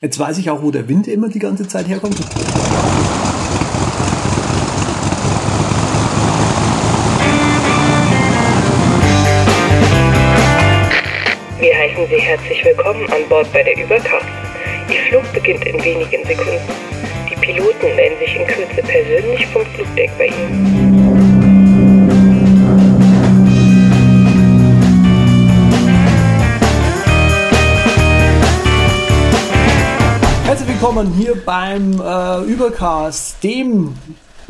Jetzt weiß ich auch, wo der Wind immer die ganze Zeit herkommt. Wir heißen Sie herzlich willkommen an Bord bei der Übercast. Ihr Flug beginnt in wenigen Sekunden. Die Piloten melden sich in Kürze persönlich vom Flugdeck bei Ihnen. Willkommen hier beim äh, Übercast, dem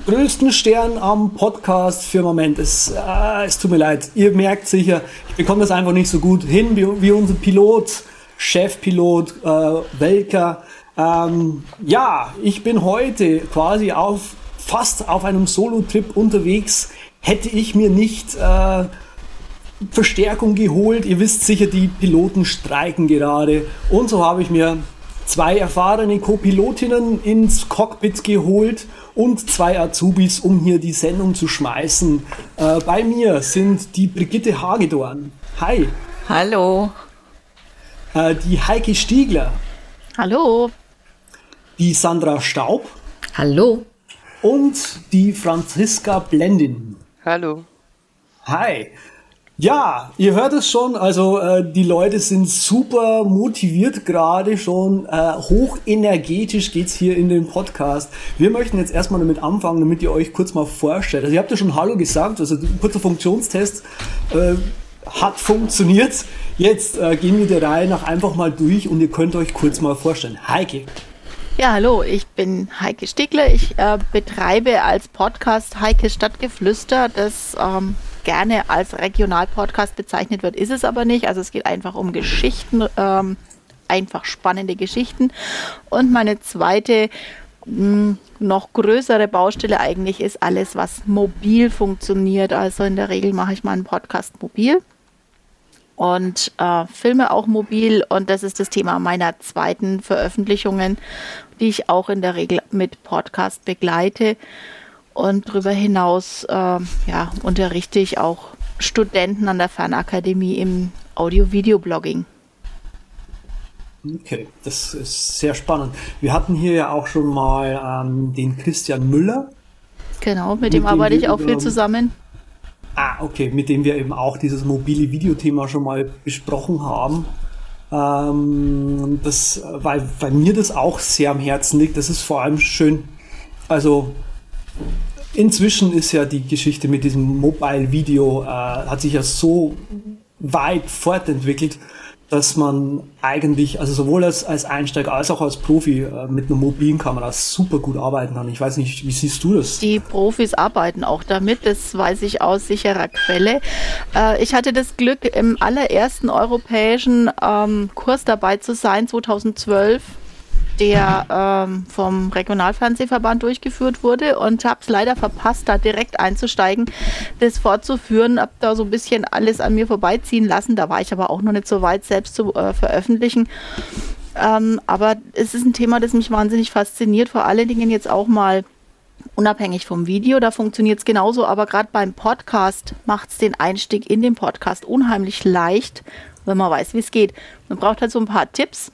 größten Stern am Podcast für Moment. Es, äh, es tut mir leid, ihr merkt sicher, ich bekomme das einfach nicht so gut hin wie, wie unser Pilot, Chefpilot äh, Welker. Ähm, ja, ich bin heute quasi auf fast auf einem Solo-Trip unterwegs. Hätte ich mir nicht äh, Verstärkung geholt. Ihr wisst sicher, die Piloten streiken gerade. Und so habe ich mir zwei erfahrene Co-Pilotinnen ins Cockpit geholt und zwei Azubis, um hier die Sendung zu schmeißen. Äh, bei mir sind die Brigitte Hagedorn. Hi. Hallo. Äh, die Heike Stiegler. Hallo. Die Sandra Staub. Hallo. Und die Franziska Blendin. Hallo. Hi. Ja, ihr hört es schon, also äh, die Leute sind super motiviert gerade schon, äh, hochenergetisch geht's hier in den Podcast. Wir möchten jetzt erstmal damit anfangen, damit ihr euch kurz mal vorstellt. Also ihr habt ja schon Hallo gesagt, also kurzer Funktionstest äh, hat funktioniert. Jetzt äh, gehen wir der Reihe nach einfach mal durch und ihr könnt euch kurz mal vorstellen. Heike. Ja, hallo, ich bin Heike Stegler. Ich äh, betreibe als Podcast Heike Stadtgeflüster, das ähm, gerne als Regionalpodcast bezeichnet wird, ist es aber nicht. Also es geht einfach um Geschichten, ähm, einfach spannende Geschichten. Und meine zweite, mh, noch größere Baustelle eigentlich ist alles, was mobil funktioniert. Also in der Regel mache ich meinen Podcast mobil und äh, filme auch mobil. Und das ist das Thema meiner zweiten Veröffentlichungen, die ich auch in der Regel mit Podcast begleite. Und darüber hinaus äh, ja, unterrichte ich auch Studenten an der Fernakademie im Audio-Video-Blogging. Okay, das ist sehr spannend. Wir hatten hier ja auch schon mal ähm, den Christian Müller. Genau, mit, mit dem arbeite ich auch viel zusammen. Ah, okay, mit dem wir eben auch dieses mobile Videothema schon mal besprochen haben. Ähm, das, weil, weil mir das auch sehr am Herzen liegt. Das ist vor allem schön. Also inzwischen ist ja die Geschichte mit diesem Mobile Video äh, hat sich ja so weit fortentwickelt, dass man eigentlich, also sowohl als, als Einsteiger als auch als Profi äh, mit einer mobilen Kamera super gut arbeiten kann. Ich weiß nicht, wie siehst du das? Die Profis arbeiten auch damit, das weiß ich aus sicherer Quelle. Äh, ich hatte das Glück, im allerersten europäischen ähm, Kurs dabei zu sein, 2012 der ähm, vom Regionalfernsehverband durchgeführt wurde und habe es leider verpasst, da direkt einzusteigen, das fortzuführen. Habe da so ein bisschen alles an mir vorbeiziehen lassen. Da war ich aber auch noch nicht so weit, selbst zu äh, veröffentlichen. Ähm, aber es ist ein Thema, das mich wahnsinnig fasziniert, vor allen Dingen jetzt auch mal unabhängig vom Video, da funktioniert es genauso, aber gerade beim Podcast macht es den Einstieg in den Podcast unheimlich leicht, wenn man weiß, wie es geht. Man braucht halt so ein paar Tipps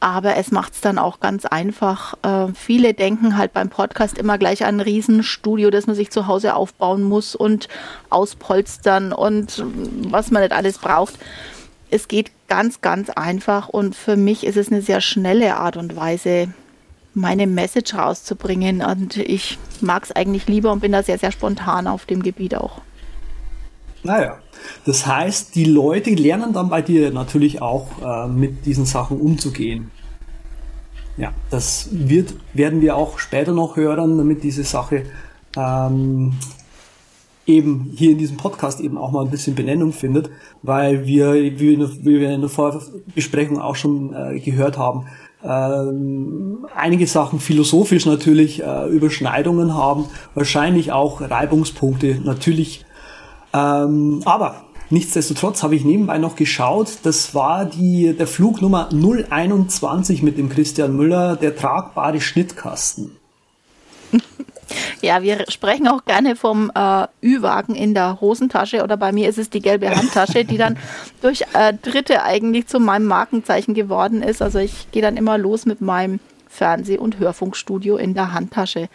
aber es macht es dann auch ganz einfach. Äh, viele denken halt beim Podcast immer gleich an ein Riesenstudio, das man sich zu Hause aufbauen muss und auspolstern und was man nicht alles braucht. Es geht ganz, ganz einfach und für mich ist es eine sehr schnelle Art und Weise, meine Message rauszubringen. Und ich mag es eigentlich lieber und bin da sehr, sehr spontan auf dem Gebiet auch. Naja, das heißt, die Leute lernen dann bei dir natürlich auch äh, mit diesen Sachen umzugehen. Ja, das wird, werden wir auch später noch hören, damit diese Sache ähm, eben hier in diesem Podcast eben auch mal ein bisschen Benennung findet, weil wir, wie wir in der Vorbesprechung auch schon äh, gehört haben, ähm, einige Sachen philosophisch natürlich äh, Überschneidungen haben, wahrscheinlich auch Reibungspunkte natürlich ähm, aber nichtsdestotrotz habe ich nebenbei noch geschaut, das war die, der Flug Nummer 021 mit dem Christian Müller, der tragbare Schnittkasten. Ja, wir sprechen auch gerne vom äh, Ü-Wagen in der Hosentasche oder bei mir ist es die gelbe Handtasche, die dann durch äh, Dritte eigentlich zu meinem Markenzeichen geworden ist. Also ich gehe dann immer los mit meinem Fernseh- und Hörfunkstudio in der Handtasche.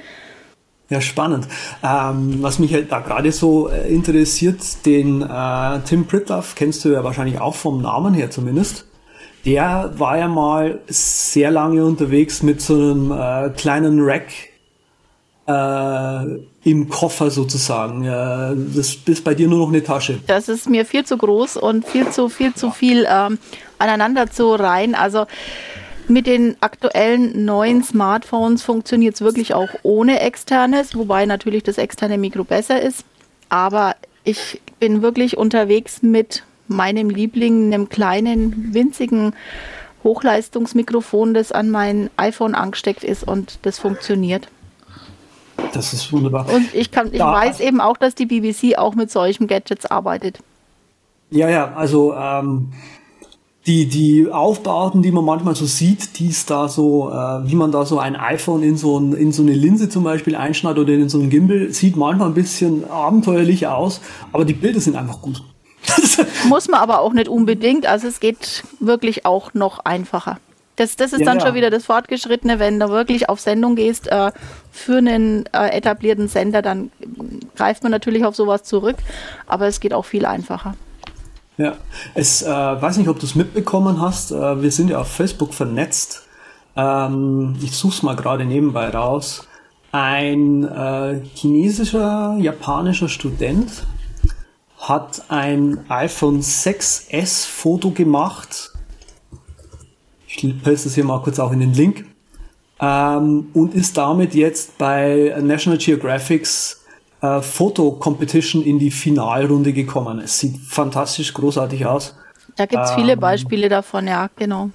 Ja, spannend. Ähm, was mich halt da gerade so äh, interessiert, den äh, Tim Pritloff kennst du ja wahrscheinlich auch vom Namen her zumindest. Der war ja mal sehr lange unterwegs mit so einem äh, kleinen Rack äh, im Koffer sozusagen. Das ist bei dir nur noch eine Tasche. Das ist mir viel zu groß und viel zu viel zu viel ähm, aneinander zu rein. Also mit den aktuellen neuen Smartphones funktioniert es wirklich auch ohne externes, wobei natürlich das externe Mikro besser ist. Aber ich bin wirklich unterwegs mit meinem Liebling, einem kleinen, winzigen Hochleistungsmikrofon, das an mein iPhone angesteckt ist und das funktioniert. Das ist wunderbar. Und ich, kann, ich ja. weiß eben auch, dass die BBC auch mit solchen Gadgets arbeitet. Ja, ja, also ähm, die, die Aufbauten, die man manchmal so sieht, die ist da so, äh, wie man da so ein iPhone in so, ein, in so eine Linse zum Beispiel einschneidet oder in so einen Gimbal, sieht manchmal ein bisschen abenteuerlich aus, aber die Bilder sind einfach gut. Muss man aber auch nicht unbedingt, also es geht wirklich auch noch einfacher. Das, das ist ja, dann ja. schon wieder das Fortgeschrittene, wenn du wirklich auf Sendung gehst äh, für einen äh, etablierten Sender, dann greift man natürlich auf sowas zurück, aber es geht auch viel einfacher. Ja, es äh, weiß nicht, ob du es mitbekommen hast. Äh, wir sind ja auf Facebook vernetzt. Ähm, ich suche es mal gerade nebenbei raus. Ein äh, chinesischer, japanischer Student hat ein iPhone 6S Foto gemacht ich poste es hier mal kurz auch in den Link. Ähm, und ist damit jetzt bei National Geographics äh, Foto Competition in die Finalrunde gekommen. Es sieht fantastisch großartig aus. Da gibt es ähm, viele Beispiele davon, ja, genau.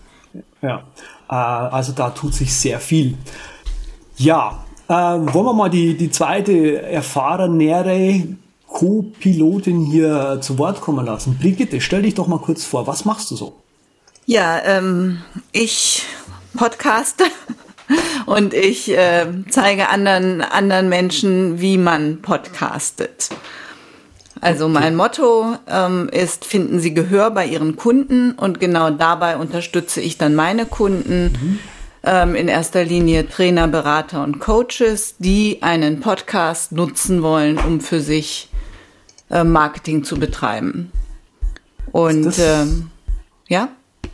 Ja, äh, also da tut sich sehr viel. Ja, äh, wollen wir mal die, die zweite erfahrenere Co-Pilotin hier zu Wort kommen lassen. Brigitte, stell dich doch mal kurz vor, was machst du so? Ja, ähm, ich podcaste und ich äh, zeige anderen, anderen Menschen, wie man podcastet. Also mein Motto ähm, ist, finden Sie Gehör bei Ihren Kunden und genau dabei unterstütze ich dann meine Kunden, mhm. ähm, in erster Linie Trainer, Berater und Coaches, die einen Podcast nutzen wollen, um für sich äh, Marketing zu betreiben. Und ähm, ja?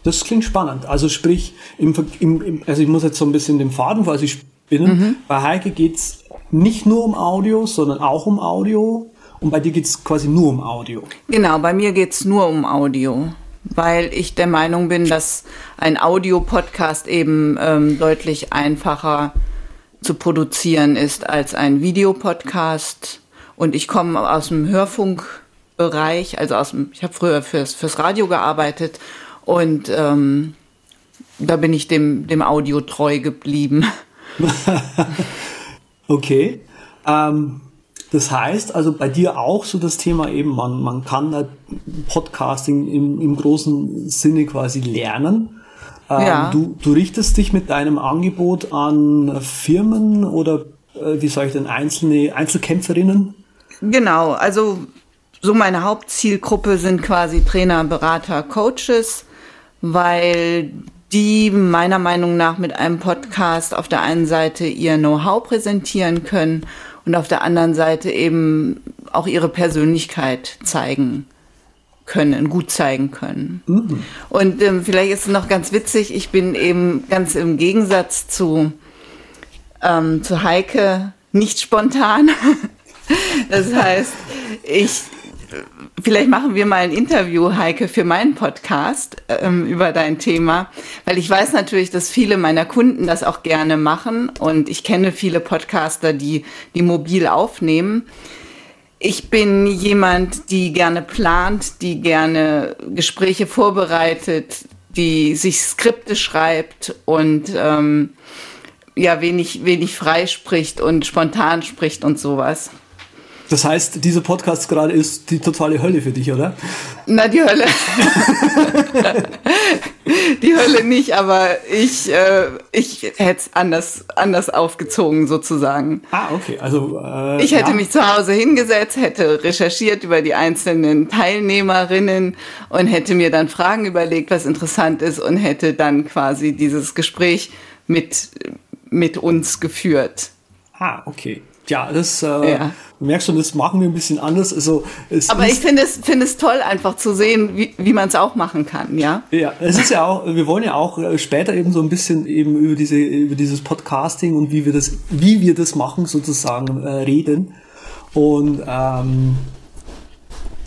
Das klingt spannend. Also sprich, im, im, also ich muss jetzt so ein bisschen den Faden vor sich spinnen. Mhm. Bei Heike geht's nicht nur um Audio, sondern auch um Audio. Und bei dir geht's quasi nur um Audio. Genau, bei mir geht's nur um Audio, weil ich der Meinung bin, dass ein Audio-Podcast eben ähm, deutlich einfacher zu produzieren ist als ein Videopodcast. Und ich komme aus dem Hörfunkbereich, also aus dem, ich habe früher fürs, fürs Radio gearbeitet und ähm, da bin ich dem, dem Audio treu geblieben. okay. Ähm, das heißt also bei dir auch so das Thema eben, man, man kann da Podcasting im, im großen Sinne quasi lernen. Ähm, ja. du, du richtest dich mit deinem Angebot an Firmen oder äh, wie soll ich denn einzelne Einzelkämpferinnen? Genau, also so meine Hauptzielgruppe sind quasi Trainer, Berater, Coaches weil die meiner Meinung nach mit einem Podcast auf der einen Seite ihr Know-how präsentieren können und auf der anderen Seite eben auch ihre Persönlichkeit zeigen können, gut zeigen können. Mhm. Und ähm, vielleicht ist es noch ganz witzig, ich bin eben ganz im Gegensatz zu, ähm, zu Heike nicht spontan. das heißt, ich vielleicht machen wir mal ein Interview, Heike, für meinen Podcast ähm, über dein Thema, weil ich weiß natürlich, dass viele meiner Kunden das auch gerne machen und ich kenne viele Podcaster, die die mobil aufnehmen. Ich bin jemand, die gerne plant, die gerne Gespräche vorbereitet, die sich Skripte schreibt und ähm, ja wenig wenig frei spricht und spontan spricht und sowas. Das heißt, dieser Podcast gerade ist die totale Hölle für dich, oder? Na, die Hölle. die Hölle nicht, aber ich, äh, ich hätte es anders, anders aufgezogen sozusagen. Ah, okay. Also äh, ich hätte ja. mich zu Hause hingesetzt, hätte recherchiert über die einzelnen Teilnehmerinnen und hätte mir dann Fragen überlegt, was interessant ist und hätte dann quasi dieses Gespräch mit, mit uns geführt. Ah, okay. Ja, das äh, ja. du merkst schon, das machen wir ein bisschen anders. Also, Aber ich finde es, finde es toll, einfach zu sehen, wie, wie man es auch machen kann, ja. Ja, es ist ja auch, wir wollen ja auch äh, später eben so ein bisschen eben über diese, über dieses Podcasting und wie wir das, wie wir das machen, sozusagen äh, reden. Und ähm,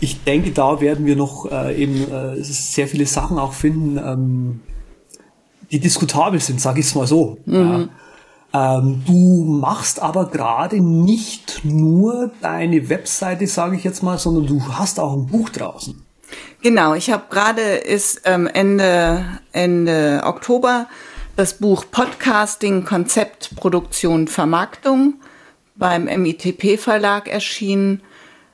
ich denke, da werden wir noch äh, eben äh, sehr viele Sachen auch finden, ähm, die diskutabel sind, sage ich es mal so. Mhm. Ja. Ähm, du machst aber gerade nicht nur deine Webseite, sage ich jetzt mal, sondern du hast auch ein Buch draußen. Genau, ich habe gerade ist ähm, Ende Ende Oktober das Buch Podcasting Konzept Produktion Vermarktung beim MITP Verlag erschienen.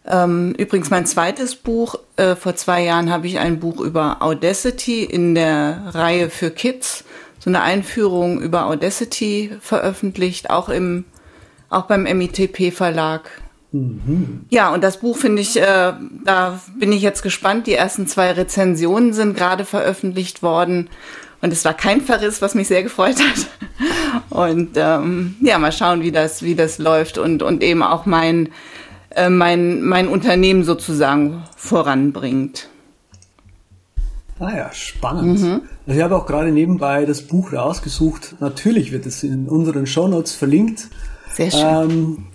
Ähm, übrigens mein zweites Buch. Äh, vor zwei Jahren habe ich ein Buch über Audacity in der Reihe für Kids so eine Einführung über Audacity veröffentlicht, auch im, auch beim MITP Verlag. Mhm. Ja, und das Buch finde ich, äh, da bin ich jetzt gespannt. Die ersten zwei Rezensionen sind gerade veröffentlicht worden. Und es war kein Verriss, was mich sehr gefreut hat. Und ähm, ja, mal schauen, wie das, wie das läuft und, und eben auch mein, äh, mein, mein Unternehmen sozusagen voranbringt. Ah ja, spannend. Mhm. Also ich habe auch gerade nebenbei das Buch rausgesucht. Natürlich wird es in unseren Shownotes verlinkt. Sehr schön. Ähm,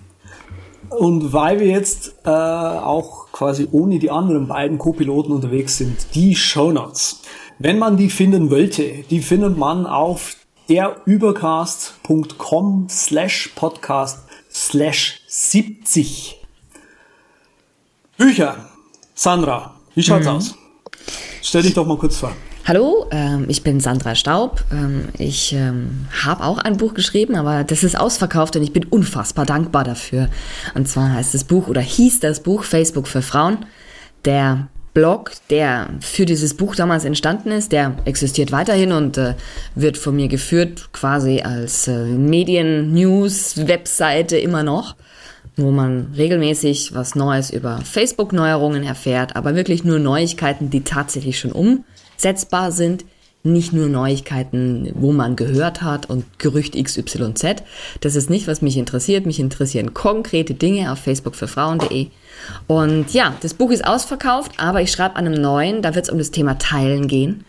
und weil wir jetzt äh, auch quasi ohne die anderen beiden Co-Piloten unterwegs sind, die Shownotes. Wenn man die finden wollte, die findet man auf derübercast.com slash podcast slash 70. Bücher. Sandra, wie schaut's mhm. aus? Stell dich doch mal kurz vor. Hallo, ähm, ich bin Sandra Staub. Ähm, ich ähm, habe auch ein Buch geschrieben, aber das ist ausverkauft und ich bin unfassbar dankbar dafür. Und zwar heißt das Buch oder hieß das Buch Facebook für Frauen. Der Blog, der für dieses Buch damals entstanden ist, der existiert weiterhin und äh, wird von mir geführt, quasi als äh, Medien-News-Webseite immer noch wo man regelmäßig was Neues über Facebook-Neuerungen erfährt, aber wirklich nur Neuigkeiten, die tatsächlich schon umsetzbar sind. Nicht nur Neuigkeiten, wo man gehört hat und Gerücht XYZ. Das ist nicht, was mich interessiert. Mich interessieren konkrete Dinge auf Facebook für Frauen.de. Und ja, das Buch ist ausverkauft, aber ich schreibe an einem neuen. Da wird es um das Thema Teilen gehen.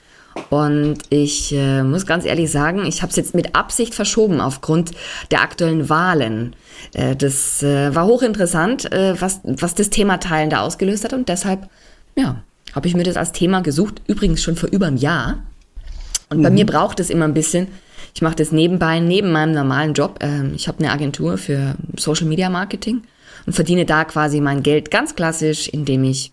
Und ich äh, muss ganz ehrlich sagen, ich habe es jetzt mit Absicht verschoben aufgrund der aktuellen Wahlen. Äh, das äh, war hochinteressant, äh, was, was das Thema Teilen da ausgelöst hat. Und deshalb, ja, habe ich mir das als Thema gesucht. Übrigens schon vor über einem Jahr. Und mhm. bei mir braucht es immer ein bisschen. Ich mache das nebenbei, neben meinem normalen Job. Ähm, ich habe eine Agentur für Social Media Marketing und verdiene da quasi mein Geld ganz klassisch, indem ich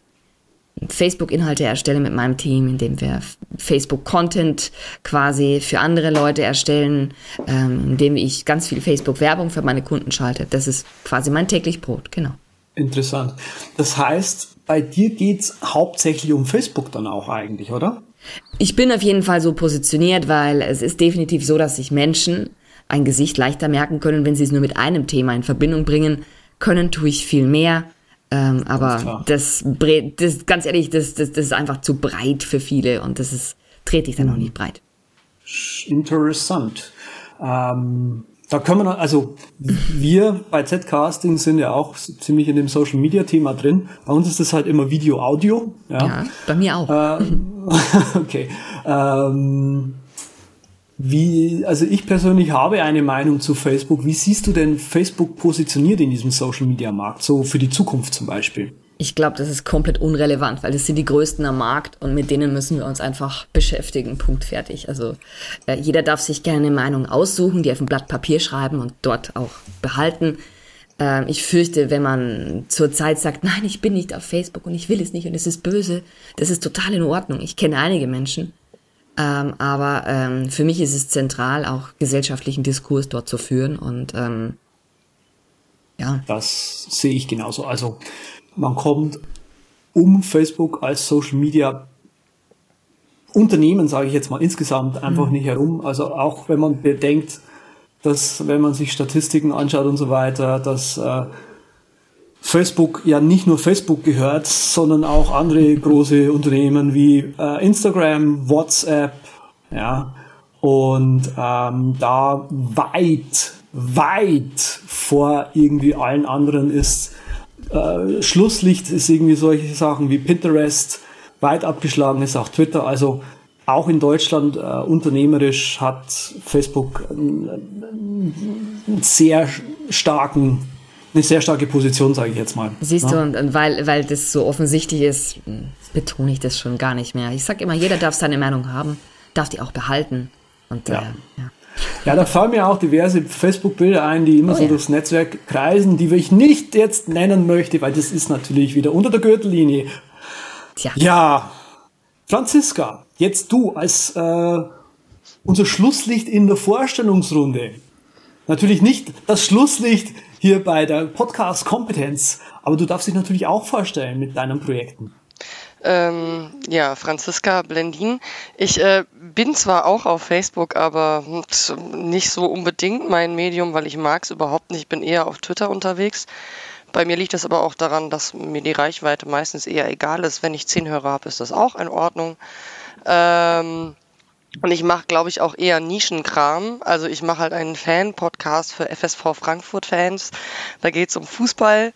Facebook-Inhalte erstelle mit meinem Team, indem wir Facebook-Content quasi für andere Leute erstellen, ähm, indem ich ganz viel Facebook-Werbung für meine Kunden schalte. Das ist quasi mein täglich Brot, genau. Interessant. Das heißt, bei dir geht es hauptsächlich um Facebook dann auch eigentlich, oder? Ich bin auf jeden Fall so positioniert, weil es ist definitiv so, dass sich Menschen ein Gesicht leichter merken können, wenn sie es nur mit einem Thema in Verbindung bringen können, tue ich viel mehr ähm, aber das, das, ganz ehrlich, das, das, das ist einfach zu breit für viele und das ist, dreht sich dann mhm. noch nicht breit. Interessant. Ähm, da können wir, also wir bei Z-Casting sind ja auch ziemlich in dem Social Media Thema drin. Bei uns ist das halt immer Video, Audio. Ja, ja bei mir auch. Ähm, okay. Ähm, wie, also ich persönlich habe eine Meinung zu Facebook. Wie siehst du denn Facebook positioniert in diesem Social Media Markt, so für die Zukunft zum Beispiel? Ich glaube, das ist komplett unrelevant, weil das sind die größten am Markt und mit denen müssen wir uns einfach beschäftigen. Punkt fertig. Also äh, jeder darf sich gerne eine Meinung aussuchen, die auf ein Blatt Papier schreiben und dort auch behalten. Äh, ich fürchte, wenn man zurzeit sagt, nein, ich bin nicht auf Facebook und ich will es nicht und es ist böse, das ist total in Ordnung. Ich kenne einige Menschen, ähm, aber ähm, für mich ist es zentral, auch gesellschaftlichen Diskurs dort zu führen. Und ähm, Ja. Das sehe ich genauso. Also man kommt um Facebook als Social Media Unternehmen, sage ich jetzt mal insgesamt, einfach mhm. nicht herum. Also auch wenn man bedenkt, dass wenn man sich Statistiken anschaut und so weiter, dass äh, Facebook ja nicht nur Facebook gehört, sondern auch andere große Unternehmen wie äh, Instagram, WhatsApp, ja, und ähm, da weit, weit vor irgendwie allen anderen ist. Äh, Schlusslicht ist irgendwie solche Sachen wie Pinterest, weit abgeschlagen ist auch Twitter. Also auch in Deutschland äh, unternehmerisch hat Facebook einen, einen sehr starken eine sehr starke Position, sage ich jetzt mal. Siehst ja. du, und, und, weil, weil das so offensichtlich ist, betone ich das schon gar nicht mehr. Ich sage immer, jeder darf seine Meinung haben, darf die auch behalten. Und, ja. Äh, ja. ja. da fallen mir auch diverse Facebook-Bilder ein, die immer oh, so durchs Netzwerk kreisen, die ich nicht jetzt nennen möchte, weil das ist natürlich wieder unter der Gürtellinie. Tja. Ja, Franziska, jetzt du als äh, unser Schlusslicht in der Vorstellungsrunde. Natürlich nicht das Schlusslicht hier bei der Podcast Kompetenz, aber du darfst dich natürlich auch vorstellen mit deinen Projekten. Ähm, ja, Franziska Blendin. Ich äh, bin zwar auch auf Facebook, aber nicht so unbedingt mein Medium, weil ich mag es überhaupt nicht. Ich bin eher auf Twitter unterwegs. Bei mir liegt das aber auch daran, dass mir die Reichweite meistens eher egal ist. Wenn ich zehn Hörer habe, ist das auch in Ordnung. Ähm, und ich mache, glaube ich, auch eher Nischenkram. Also ich mache halt einen Fan-Podcast für FSV Frankfurt-Fans. Da geht es um Fußball.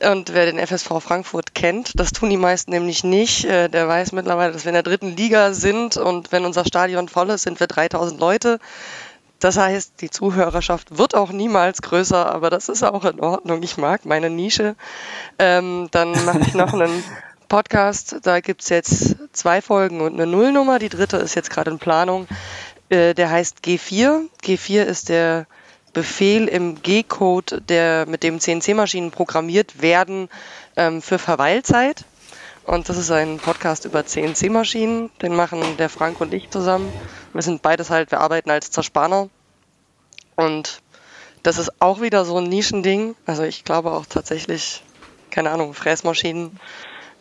Und wer den FSV Frankfurt kennt, das tun die meisten nämlich nicht, äh, der weiß mittlerweile, dass wir in der dritten Liga sind und wenn unser Stadion voll ist, sind wir 3000 Leute. Das heißt, die Zuhörerschaft wird auch niemals größer, aber das ist auch in Ordnung. Ich mag meine Nische. Ähm, dann mache ich noch einen Podcast. Da gibt es jetzt zwei Folgen und eine Nullnummer. Die dritte ist jetzt gerade in Planung. Äh, der heißt G4. G4 ist der Befehl im G-Code, der mit dem CNC-Maschinen programmiert werden ähm, für Verweilzeit. Und das ist ein Podcast über CNC-Maschinen. Den machen der Frank und ich zusammen. Wir sind beides halt, wir arbeiten als Zerspaner. Und das ist auch wieder so ein Nischending. Also ich glaube auch tatsächlich, keine Ahnung, Fräsmaschinen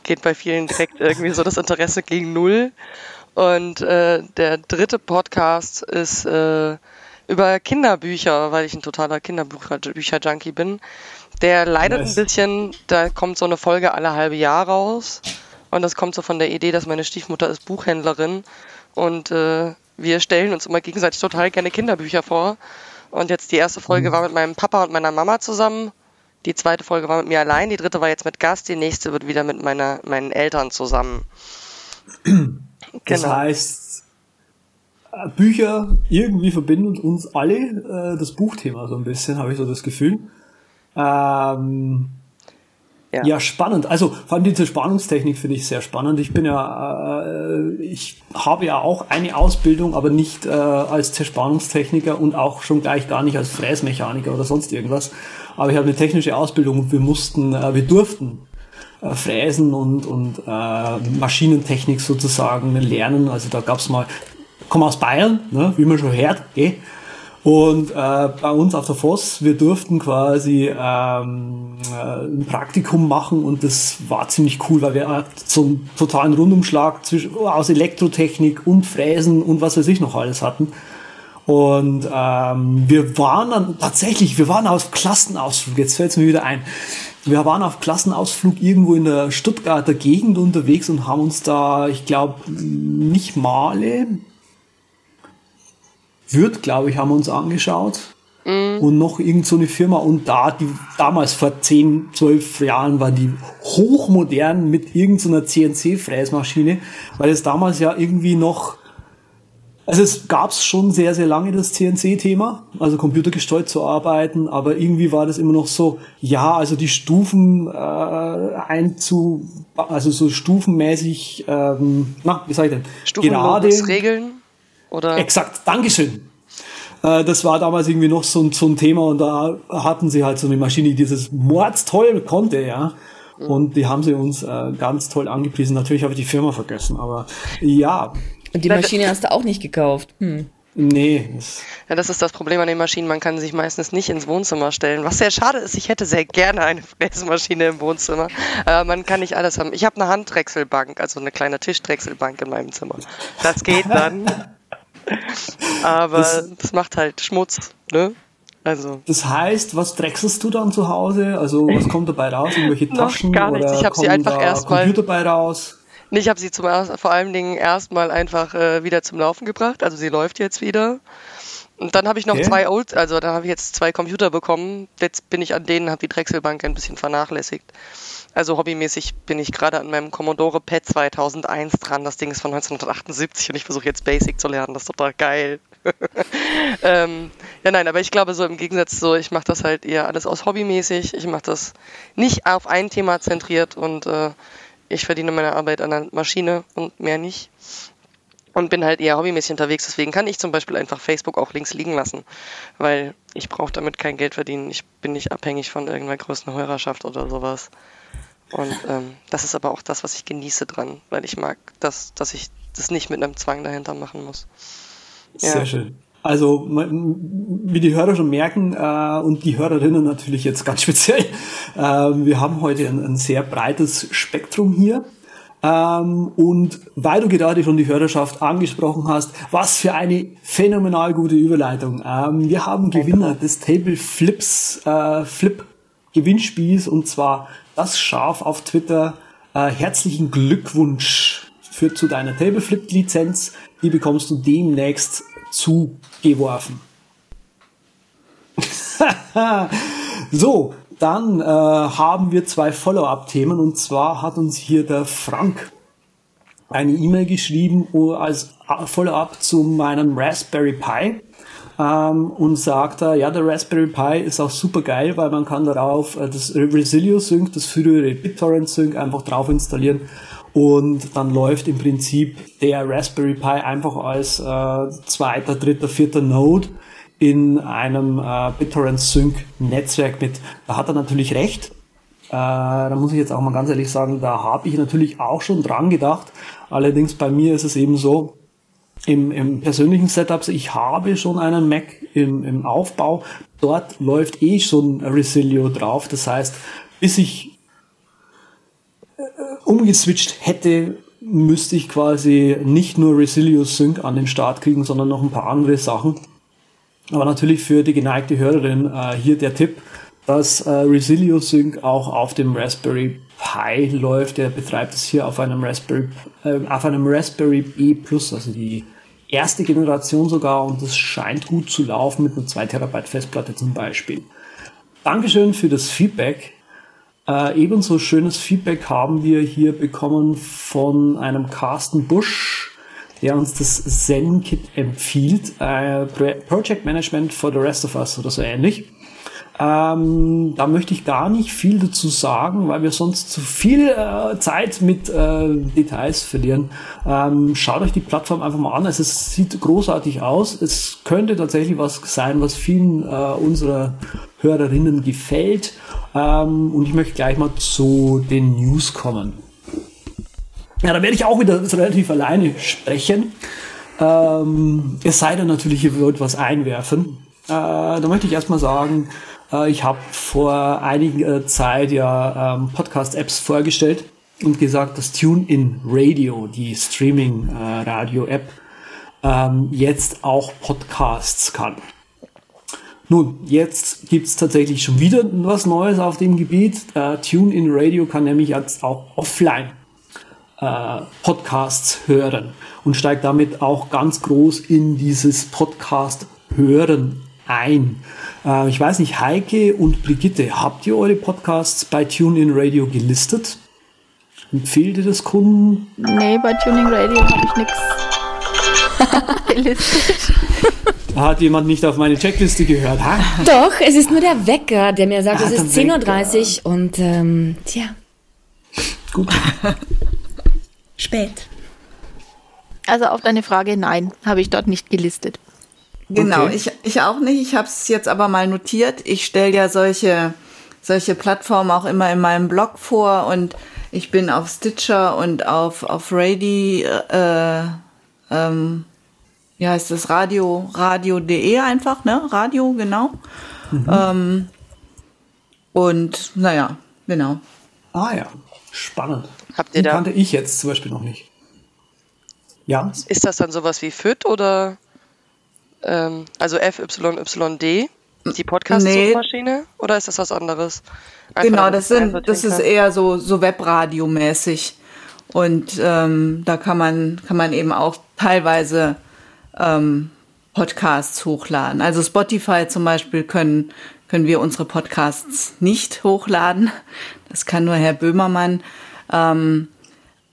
geht bei vielen direkt irgendwie so das Interesse gegen Null. Und äh, der dritte Podcast ist äh, über Kinderbücher, weil ich ein totaler Kinderbücher-Junkie bin. Der leidet nice. ein bisschen, da kommt so eine Folge alle halbe Jahr raus. Und das kommt so von der Idee, dass meine Stiefmutter ist Buchhändlerin. Und äh, wir stellen uns immer gegenseitig total gerne Kinderbücher vor. Und jetzt die erste Folge mhm. war mit meinem Papa und meiner Mama zusammen. Die zweite Folge war mit mir allein, die dritte war jetzt mit Gast, die nächste wird wieder mit meiner, meinen Eltern zusammen. Das genau. heißt, äh, Bücher irgendwie verbinden uns alle äh, das Buchthema so ein bisschen, habe ich so das Gefühl. Ähm, ja. ja. spannend. Also vor allem diese Spannungstechnik finde ich sehr spannend. Ich bin ja, äh, ich habe ja auch eine Ausbildung, aber nicht äh, als Zerspannungstechniker und auch schon gleich gar nicht als Fräsmechaniker oder sonst irgendwas. Aber ich habe eine technische Ausbildung und wir mussten, äh, wir durften äh, Fräsen und, und äh, Maschinentechnik sozusagen lernen. Also da gab's mal, komme aus Bayern, ne, wie man schon hört, eh. Und äh, bei uns auf der Voss, wir durften quasi ähm, äh, ein Praktikum machen und das war ziemlich cool, weil wir so einen totalen Rundumschlag zwischen, aus Elektrotechnik und Fräsen und was weiß ich noch alles hatten. Und ähm, wir waren dann tatsächlich, wir waren auf Klassenausflug, jetzt fällt es mir wieder ein. Wir waren auf Klassenausflug irgendwo in der Stuttgarter Gegend unterwegs und haben uns da, ich glaube, nicht Male, Würth, glaube ich, haben wir uns angeschaut. Mhm. Und noch irgend so eine Firma. Und da, die damals vor 10, 12 Jahren war die hochmodern mit irgendeiner so CNC-Fräsmaschine, weil es damals ja irgendwie noch also es gab es schon sehr, sehr lange das CNC-Thema, also computergesteuert zu arbeiten, aber irgendwie war das immer noch so, ja, also die Stufen äh, einzu, also so stufenmäßig, ähm, na, wie sag ich denn? Gerade. Regeln oder? Exakt, Dankeschön. Äh, das war damals irgendwie noch so, so ein Thema und da hatten sie halt so eine Maschine, die dieses mordstoll konnte, ja. Und die haben sie uns äh, ganz toll angepriesen. Natürlich habe ich die Firma vergessen, aber ja, und die Maschine hast du auch nicht gekauft. Hm. Nee. Das ja, das ist das Problem an den Maschinen. Man kann sich meistens nicht ins Wohnzimmer stellen. Was sehr schade ist, ich hätte sehr gerne eine Fräsmaschine im Wohnzimmer. Aber man kann nicht alles haben. Ich habe eine Handdrechselbank, also eine kleine Tischdrechselbank in meinem Zimmer. Das geht dann. Aber das, das, macht halt Schmutz, ne? Also. Das heißt, was drechselst du dann zu Hause? Also was kommt dabei raus? Irgendwelche Taschen? Gar nichts. Oder ich habe sie einfach erstmal. Computer dabei raus? Nee, ich habe sie zum, vor allen Dingen erstmal einfach äh, wieder zum Laufen gebracht. Also sie läuft jetzt wieder. Und dann habe ich noch okay. zwei Old, also dann habe ich jetzt zwei Computer bekommen. Jetzt bin ich an denen, habe die Drechselbank ein bisschen vernachlässigt. Also hobbymäßig bin ich gerade an meinem Commodore Pad 2001 dran. Das Ding ist von 1978 und ich versuche jetzt Basic zu lernen. Das ist total geil. ähm, ja, nein, aber ich glaube so im Gegensatz so, ich mache das halt eher alles aus hobbymäßig. Ich mache das nicht auf ein Thema zentriert und äh, ich verdiene meine Arbeit an der Maschine und mehr nicht und bin halt eher hobbymäßig unterwegs. Deswegen kann ich zum Beispiel einfach Facebook auch links liegen lassen, weil ich brauche damit kein Geld verdienen. Ich bin nicht abhängig von irgendeiner größeren Hörerschaft oder sowas. Und ähm, das ist aber auch das, was ich genieße dran, weil ich mag, dass, dass ich das nicht mit einem Zwang dahinter machen muss. Sehr schön. Also wie die Hörer schon merken äh, und die Hörerinnen natürlich jetzt ganz speziell, äh, wir haben heute ein, ein sehr breites Spektrum hier. Ähm, und weil du gerade schon die Hörerschaft angesprochen hast, was für eine phänomenal gute Überleitung. Ähm, wir haben Gewinner des Table Flips, äh, Flip Gewinnspiels und zwar das Schaf auf Twitter. Äh, herzlichen Glückwunsch für, zu deiner Table Flip Lizenz. Die bekommst du demnächst zugeworfen. so, dann äh, haben wir zwei Follow-up-Themen. Und zwar hat uns hier der Frank eine E-Mail geschrieben als Follow-up zu meinem Raspberry Pi. Ähm, und sagt er, ja, der Raspberry Pi ist auch super geil, weil man kann darauf äh, das Resilio Sync, das frühere BitTorrent Sync einfach drauf installieren und dann läuft im Prinzip der Raspberry Pi einfach als äh, zweiter, dritter, vierter Node in einem äh, BitTorrent Sync Netzwerk mit. Da hat er natürlich recht. Äh, da muss ich jetzt auch mal ganz ehrlich sagen, da habe ich natürlich auch schon dran gedacht. Allerdings bei mir ist es eben so, im, im persönlichen Setup, ich habe schon einen Mac im, im Aufbau. Dort läuft eh schon Resilio drauf. Das heißt, bis ich umgeswitcht hätte, müsste ich quasi nicht nur Resilio Sync an den Start kriegen, sondern noch ein paar andere Sachen. Aber natürlich für die geneigte Hörerin äh, hier der Tipp, dass äh, Resilio Sync auch auf dem Raspberry Pi läuft. Der betreibt es hier auf einem Raspberry, äh, auf einem Raspberry E Plus, also die erste Generation sogar, und das scheint gut zu laufen mit einer 2 Terabyte Festplatte zum Beispiel. Dankeschön für das Feedback. Äh, ebenso schönes Feedback haben wir hier bekommen von einem Carsten Busch, der uns das Zen-Kit empfiehlt, äh, Project Management for the Rest of Us oder so ähnlich. Ähm, da möchte ich gar nicht viel dazu sagen, weil wir sonst zu viel äh, Zeit mit äh, Details verlieren. Ähm, schaut euch die Plattform einfach mal an. Es sieht großartig aus. Es könnte tatsächlich was sein, was vielen äh, unserer Hörerinnen gefällt. Ähm, und ich möchte gleich mal zu den News kommen. Ja, da werde ich auch wieder relativ alleine sprechen. Ähm, es sei denn natürlich, ihr wollt was einwerfen. Äh, da möchte ich erstmal sagen, äh, ich habe vor einiger Zeit ja ähm, Podcast-Apps vorgestellt und gesagt, dass TuneIn Radio, die Streaming-Radio-App, äh, ähm, jetzt auch Podcasts kann. Nun, jetzt gibt's tatsächlich schon wieder was Neues auf dem Gebiet. Äh, TuneIn Radio kann nämlich jetzt auch offline äh, Podcasts hören und steigt damit auch ganz groß in dieses Podcast hören ein. Äh, ich weiß nicht, Heike und Brigitte, habt ihr eure Podcasts bei TuneIn Radio gelistet? Empfehlt ihr das Kunden? Nee, bei Tuning Radio habe ich nichts gelistet. Hat jemand nicht auf meine Checkliste gehört? Ha? Doch, es ist nur der Wecker, der mir sagt, ah, es ist 10.30 Uhr und ähm, tja. Gut. Spät. Also auf deine Frage, nein, habe ich dort nicht gelistet. Genau, okay. ich, ich auch nicht. Ich habe es jetzt aber mal notiert. Ich stelle ja solche, solche Plattformen auch immer in meinem Blog vor und ich bin auf Stitcher und auf, auf Rady, äh, ähm, ja, ist das Radio, radio.de einfach, ne? Radio, genau. Mhm. Ähm, und naja, genau. Ah ja, spannend. Habt ihr Die da, kannte ich jetzt zum Beispiel noch nicht. Ja, ist das dann sowas wie FIT oder ähm, also FYYD, die Podcast-Suchmaschine? Oder ist das was anderes? Einfach, genau, das sind, das ist eher so, so Webradio-mäßig. Und ähm, da kann man, kann man eben auch teilweise ähm, Podcasts hochladen. Also Spotify zum Beispiel können, können wir unsere Podcasts nicht hochladen. Das kann nur Herr Böhmermann. Ähm,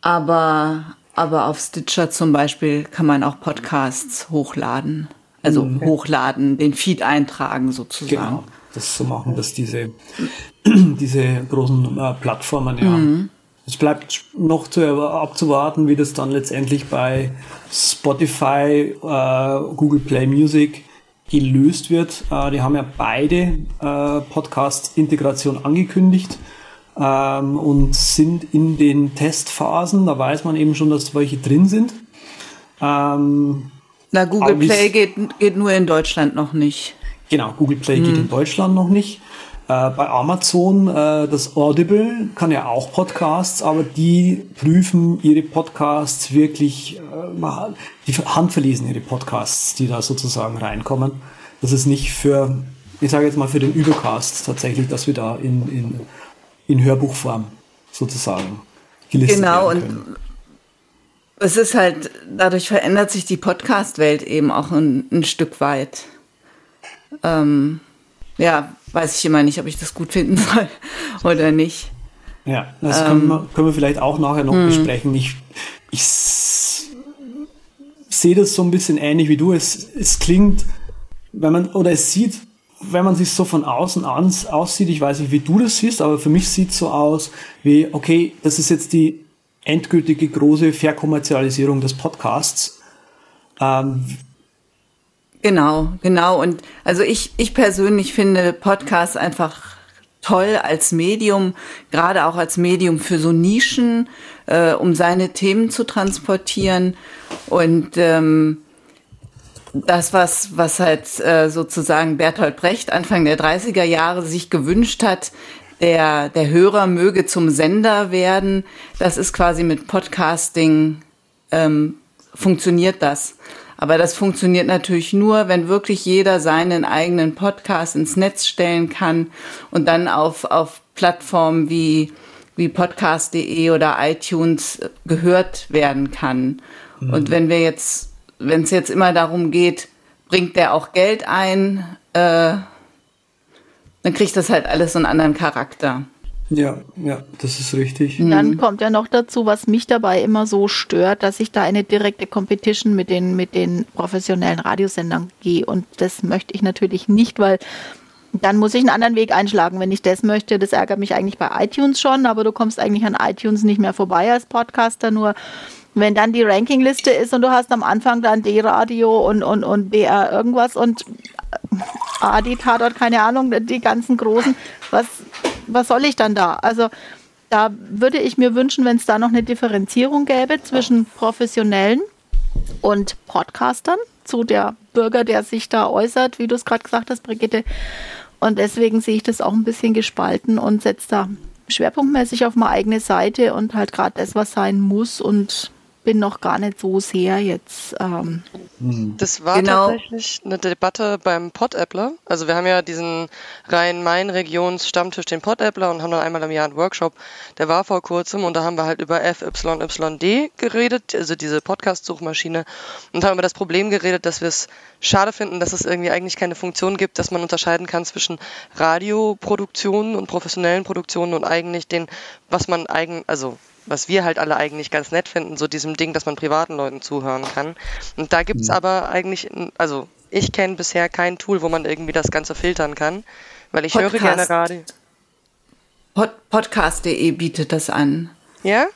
aber, aber auf Stitcher zum Beispiel kann man auch Podcasts hochladen. Also hochladen, den Feed eintragen sozusagen. genau. Das so machen, dass diese, diese großen äh, Plattformen, ja. Mhm. Es bleibt noch zu, abzuwarten, wie das dann letztendlich bei Spotify, äh, Google Play Music gelöst wird. Äh, die haben ja beide äh, Podcast-Integration angekündigt ähm, und sind in den Testphasen. Da weiß man eben schon, dass welche drin sind. Ähm, Na, Google Play geht, geht nur in Deutschland noch nicht. Genau, Google Play geht in Deutschland noch nicht. Äh, bei Amazon, äh, das Audible kann ja auch Podcasts, aber die prüfen ihre Podcasts wirklich, äh, die handverlesen ihre Podcasts, die da sozusagen reinkommen. Das ist nicht für, ich sage jetzt mal für den Übercast tatsächlich, dass wir da in, in, in Hörbuchform sozusagen gelistet Genau, werden und können. es ist halt, dadurch verändert sich die Podcast-Welt eben auch ein, ein Stück weit. Ähm, ja, weiß ich immer nicht, ob ich das gut finden soll oder nicht. Ja, das Ähm. können, wir, können wir vielleicht auch nachher noch hm. besprechen. Ich, ich sehe das so ein bisschen ähnlich wie du. Es, es klingt, wenn man, oder es sieht, wenn man sich so von außen ans, aussieht, ich weiß nicht, wie du das siehst, aber für mich sieht es so aus, wie, okay, das ist jetzt die endgültige große Verkommerzialisierung des Podcasts. Ähm, Genau, genau. Und also ich, ich persönlich finde Podcasts einfach toll als Medium, gerade auch als Medium für so Nischen, äh, um seine Themen zu transportieren. Und ähm, das, was, was halt äh, sozusagen Bertolt Brecht Anfang der 30er Jahre sich gewünscht hat, der, der Hörer möge zum Sender werden, das ist quasi mit Podcasting ähm, funktioniert das. Aber das funktioniert natürlich nur, wenn wirklich jeder seinen eigenen Podcast ins Netz stellen kann und dann auf, auf Plattformen wie, wie podcast.de oder iTunes gehört werden kann. Und wenn wir jetzt, wenn es jetzt immer darum geht, bringt der auch Geld ein, äh, dann kriegt das halt alles so einen anderen Charakter. Ja, ja, das ist richtig. Dann kommt ja noch dazu, was mich dabei immer so stört, dass ich da eine direkte Competition mit den, mit den professionellen Radiosendern gehe. Und das möchte ich natürlich nicht, weil dann muss ich einen anderen Weg einschlagen, wenn ich das möchte. Das ärgert mich eigentlich bei iTunes schon, aber du kommst eigentlich an iTunes nicht mehr vorbei als Podcaster. Nur wenn dann die Rankingliste ist und du hast am Anfang dann D-Radio und, und, und BR irgendwas und Adi, Tatort, keine Ahnung, die ganzen großen, was, was soll ich dann da? Also da würde ich mir wünschen, wenn es da noch eine Differenzierung gäbe zwischen Professionellen und Podcastern, zu der Bürger, der sich da äußert, wie du es gerade gesagt hast, Brigitte. Und deswegen sehe ich das auch ein bisschen gespalten und setze da schwerpunktmäßig auf meine eigene Seite und halt gerade das, was sein muss und bin noch gar nicht so sehr jetzt. Ähm, Das war Genau. tatsächlich eine Debatte beim Podappler. Also wir haben ja diesen Rhein-Main-Regions-Stammtisch, den Podappler, und haben dann einmal im Jahr einen Workshop. Der war vor kurzem und da haben wir halt über FYYD geredet, also diese Podcast-Suchmaschine, und haben über das Problem geredet, dass wir es schade finden, dass es irgendwie eigentlich keine Funktion gibt, dass man unterscheiden kann zwischen Radioproduktionen und professionellen Produktionen und eigentlich den, was man eigen, also was wir halt alle eigentlich ganz nett finden, so diesem Ding, dass man privaten Leuten zuhören kann. Und da gibt's aber eigentlich, also ich kenne bisher kein Tool, wo man irgendwie das Ganze filtern kann, weil ich höre Podcast. gerne Radio. Pod Podcast.de bietet das an. Ja?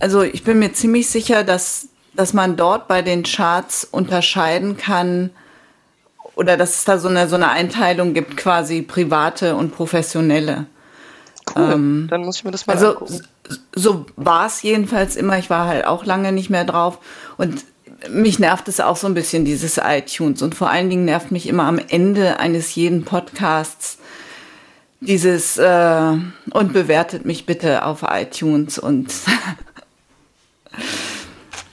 Also ich bin mir ziemlich sicher, dass, dass man dort bei den Charts unterscheiden kann oder dass es da so eine, so eine Einteilung gibt, quasi private und professionelle. Cool. Dann muss ich mir das mal Also angucken. so war es jedenfalls immer. Ich war halt auch lange nicht mehr drauf. Und mich nervt es auch so ein bisschen, dieses iTunes. Und vor allen Dingen nervt mich immer am Ende eines jeden Podcasts dieses äh, und bewertet mich bitte auf iTunes und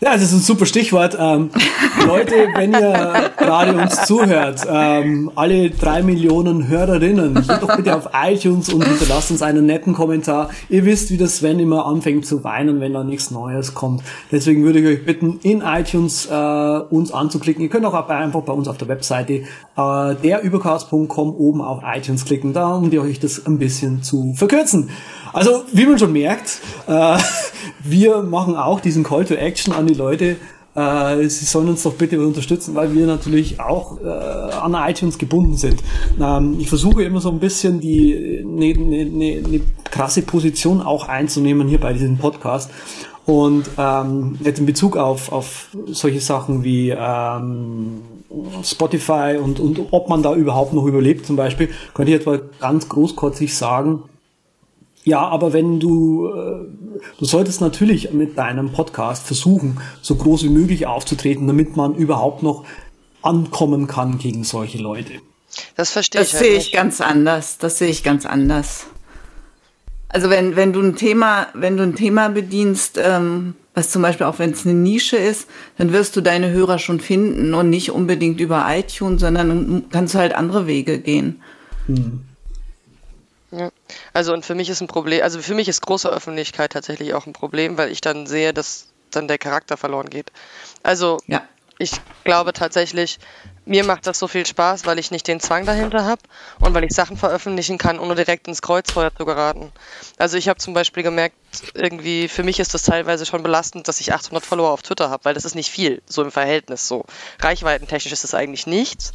Ja, das ist ein super Stichwort. Ähm, Leute, wenn ihr gerade uns zuhört, ähm, alle drei Millionen Hörerinnen, geht doch bitte auf iTunes und hinterlasst uns einen netten Kommentar. Ihr wisst, wie das Sven immer anfängt zu weinen, wenn da nichts Neues kommt. Deswegen würde ich euch bitten, in iTunes äh, uns anzuklicken. Ihr könnt auch einfach bei uns auf der Webseite äh, derübercast.com oben auf iTunes klicken, da um euch das ein bisschen zu verkürzen. Also, wie man schon merkt, äh, wir machen auch diesen Call to Action an die Leute. Äh, sie sollen uns doch bitte unterstützen, weil wir natürlich auch äh, an iTunes gebunden sind. Ähm, ich versuche immer so ein bisschen die eine ne, ne, ne krasse Position auch einzunehmen hier bei diesem Podcast. Und ähm, jetzt in Bezug auf, auf solche Sachen wie ähm, Spotify und, und ob man da überhaupt noch überlebt zum Beispiel, könnte ich etwa ganz großkotzig sagen, ja, aber wenn du, äh, du solltest natürlich mit deinem Podcast versuchen, so groß wie möglich aufzutreten, damit man überhaupt noch ankommen kann gegen solche Leute. Das verstehe das ich. Das sehe ich ganz anders. Das sehe ich ganz anders. Also wenn, wenn du ein Thema, wenn du ein Thema bedienst, ähm, was zum Beispiel auch wenn es eine Nische ist, dann wirst du deine Hörer schon finden und nicht unbedingt über iTunes, sondern kannst du halt andere Wege gehen. Hm. Also und für mich ist ein Problem, also für mich ist große Öffentlichkeit tatsächlich auch ein Problem, weil ich dann sehe, dass dann der Charakter verloren geht. Also ja. ich glaube tatsächlich, mir macht das so viel Spaß, weil ich nicht den Zwang dahinter habe und weil ich Sachen veröffentlichen kann, ohne direkt ins Kreuzfeuer zu geraten. Also ich habe zum Beispiel gemerkt, irgendwie für mich ist das teilweise schon belastend, dass ich 800 Follower auf Twitter habe, weil das ist nicht viel, so im Verhältnis so. Reichweitentechnisch ist das eigentlich nichts,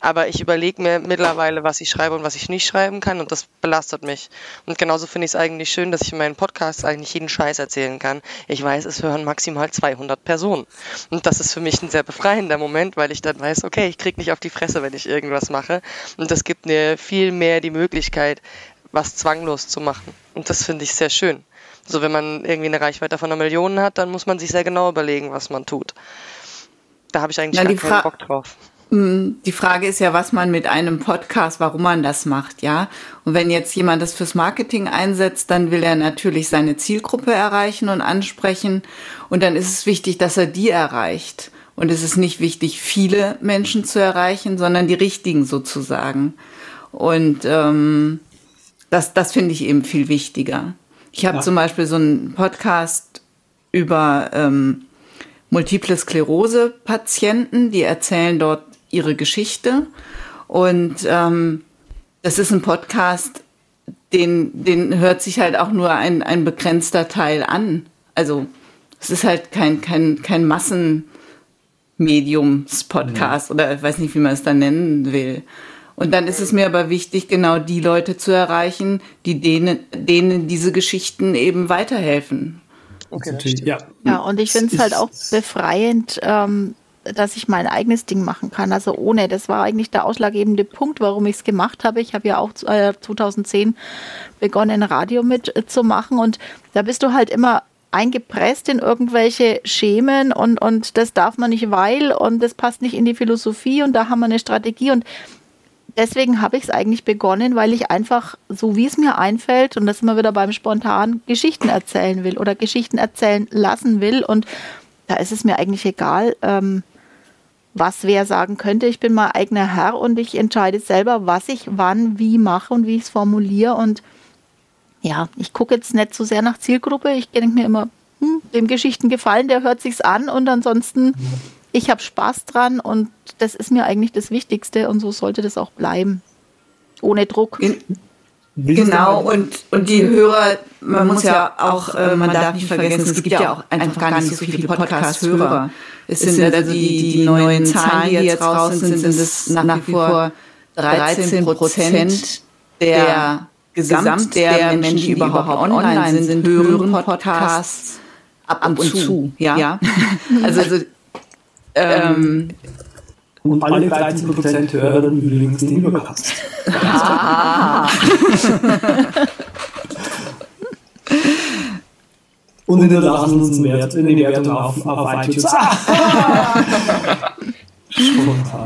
aber ich überlege mir mittlerweile, was ich schreibe und was ich nicht schreiben kann und das belastet mich. Und genauso finde ich es eigentlich schön, dass ich in meinen Podcasts eigentlich jeden Scheiß erzählen kann. Ich weiß, es hören maximal 200 Personen. Und das ist für mich ein sehr befreiender Moment, weil ich dann weiß, okay, ich kriege nicht auf die Fresse, wenn ich irgendwas mache. Und das gibt mir viel mehr die Möglichkeit, was zwanglos zu machen. Und das finde ich sehr schön. So, wenn man irgendwie eine Reichweite von einer Million hat, dann muss man sich sehr genau überlegen, was man tut. Da habe ich eigentlich gar keinen Bock drauf. Hm, die Frage ist ja, was man mit einem Podcast, warum man das macht, ja. Und wenn jetzt jemand das fürs Marketing einsetzt, dann will er natürlich seine Zielgruppe erreichen und ansprechen. Und dann ist es wichtig, dass er die erreicht. Und es ist nicht wichtig, viele Menschen zu erreichen, sondern die richtigen sozusagen. Und ähm, das, das finde ich eben viel wichtiger. Ich habe ja. zum Beispiel so einen Podcast über ähm, Multiple Sklerose-Patienten, die erzählen dort ihre Geschichte. Und ähm, das ist ein Podcast, den, den hört sich halt auch nur ein, ein begrenzter Teil an. Also es ist halt kein, kein, kein Massenmediums-Podcast mhm. oder ich weiß nicht, wie man es da nennen will. Und dann ist es mir aber wichtig, genau die Leute zu erreichen, die denen, denen diese Geschichten eben weiterhelfen. Okay, ja. ja, und ich finde es halt auch befreiend, ähm, dass ich mein eigenes Ding machen kann. Also ohne, das war eigentlich der ausschlaggebende Punkt, warum ich es gemacht habe. Ich habe ja auch äh, 2010 begonnen, Radio mitzumachen und da bist du halt immer eingepresst in irgendwelche Schemen und, und das darf man nicht, weil und das passt nicht in die Philosophie und da haben wir eine Strategie und deswegen habe ich es eigentlich begonnen, weil ich einfach, so wie es mir einfällt, und das immer wieder beim Spontan, Geschichten erzählen will oder Geschichten erzählen lassen will. Und da ist es mir eigentlich egal, ähm, was wer sagen könnte. Ich bin mein eigener Herr und ich entscheide selber, was ich wann, wie mache und wie ich es formuliere. Und ja, ich gucke jetzt nicht so sehr nach Zielgruppe. Ich denke mir immer, hm, dem Geschichten gefallen, der hört sich's an und ansonsten, ich habe Spaß dran und das ist mir eigentlich das Wichtigste und so sollte das auch bleiben. Ohne Druck. In Genau, und, und die Hörer, man, muss ja auch, äh, man darf nicht vergessen, es gibt ja auch einfach gar nicht so viele Podcast-Hörer. Es sind also die, die neuen Zahlen, die jetzt raus sind, sind es nach wie vor 13 Prozent der Gesamt der Menschen, die überhaupt online sind, hören Podcasts ab und, zu. Ja. also, also ähm, und alle 13 Prozent hören übrigens den Übercast. Ah. und hinterlassen uns einen Wert in den Wertungen auf, auf iTunes.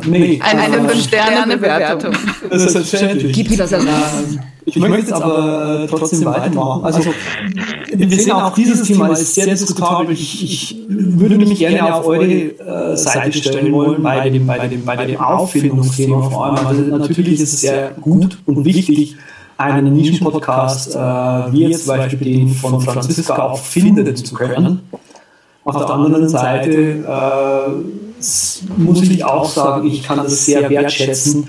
Nee, Eine also, 5-Sterne-Bewertung. das ist selbstverständlich. Gibt das also? Ähm, Ich möchte jetzt aber äh, trotzdem weitermachen. Also, wir sehen auch dieses Thema ist sehr diskutabel. Ich, ich würde mich gerne auf eure äh, Seite stellen wollen bei dem, bei dem, bei dem Auffindungsthema vor allem. Also natürlich ist es sehr gut und wichtig, einen Nischenpodcast, äh, wie jetzt zum Beispiel den von Franziska auch finden zu können. Auf der anderen Seite äh, muss ich auch sagen, ich kann das sehr wertschätzen,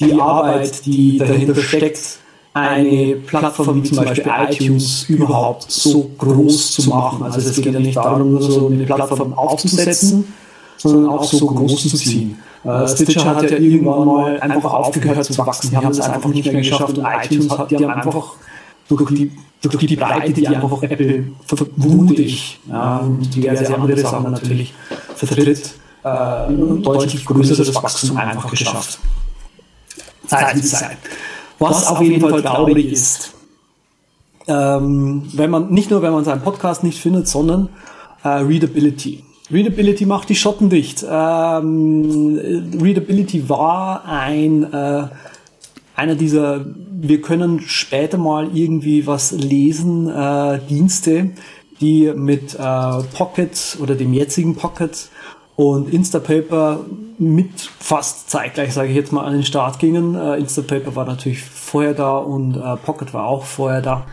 die Arbeit, die dahinter steckt, eine Plattform wie zum Beispiel iTunes überhaupt so groß zu machen. Also es geht ja nicht darum, nur so eine Plattform aufzusetzen, sondern auch so groß zu ziehen. Äh, Stitcher hat ja irgendwann mal einfach aufgehört zu wachsen. Die haben es einfach nicht mehr geschafft und iTunes hat, die haben einfach durch die, durch die Breite, die einfach Apple vermute ja, und diverse andere Sachen natürlich vertritt, äh, deutlich größeres Wachstum einfach geschafft. Zeit Zeit. Was auf jeden Fall traurig ist, ähm, wenn man nicht nur wenn man seinen Podcast nicht findet, sondern äh, Readability. Readability macht die Schotten dicht. Ähm, Readability war ein äh, einer dieser, wir können später mal irgendwie was lesen, äh, Dienste, die mit äh, Pocket oder dem jetzigen Pocket und Instapaper mit fast zeitgleich, sage ich jetzt mal, an den Start gingen. Äh, Instapaper war natürlich vorher da und äh, Pocket war auch vorher da.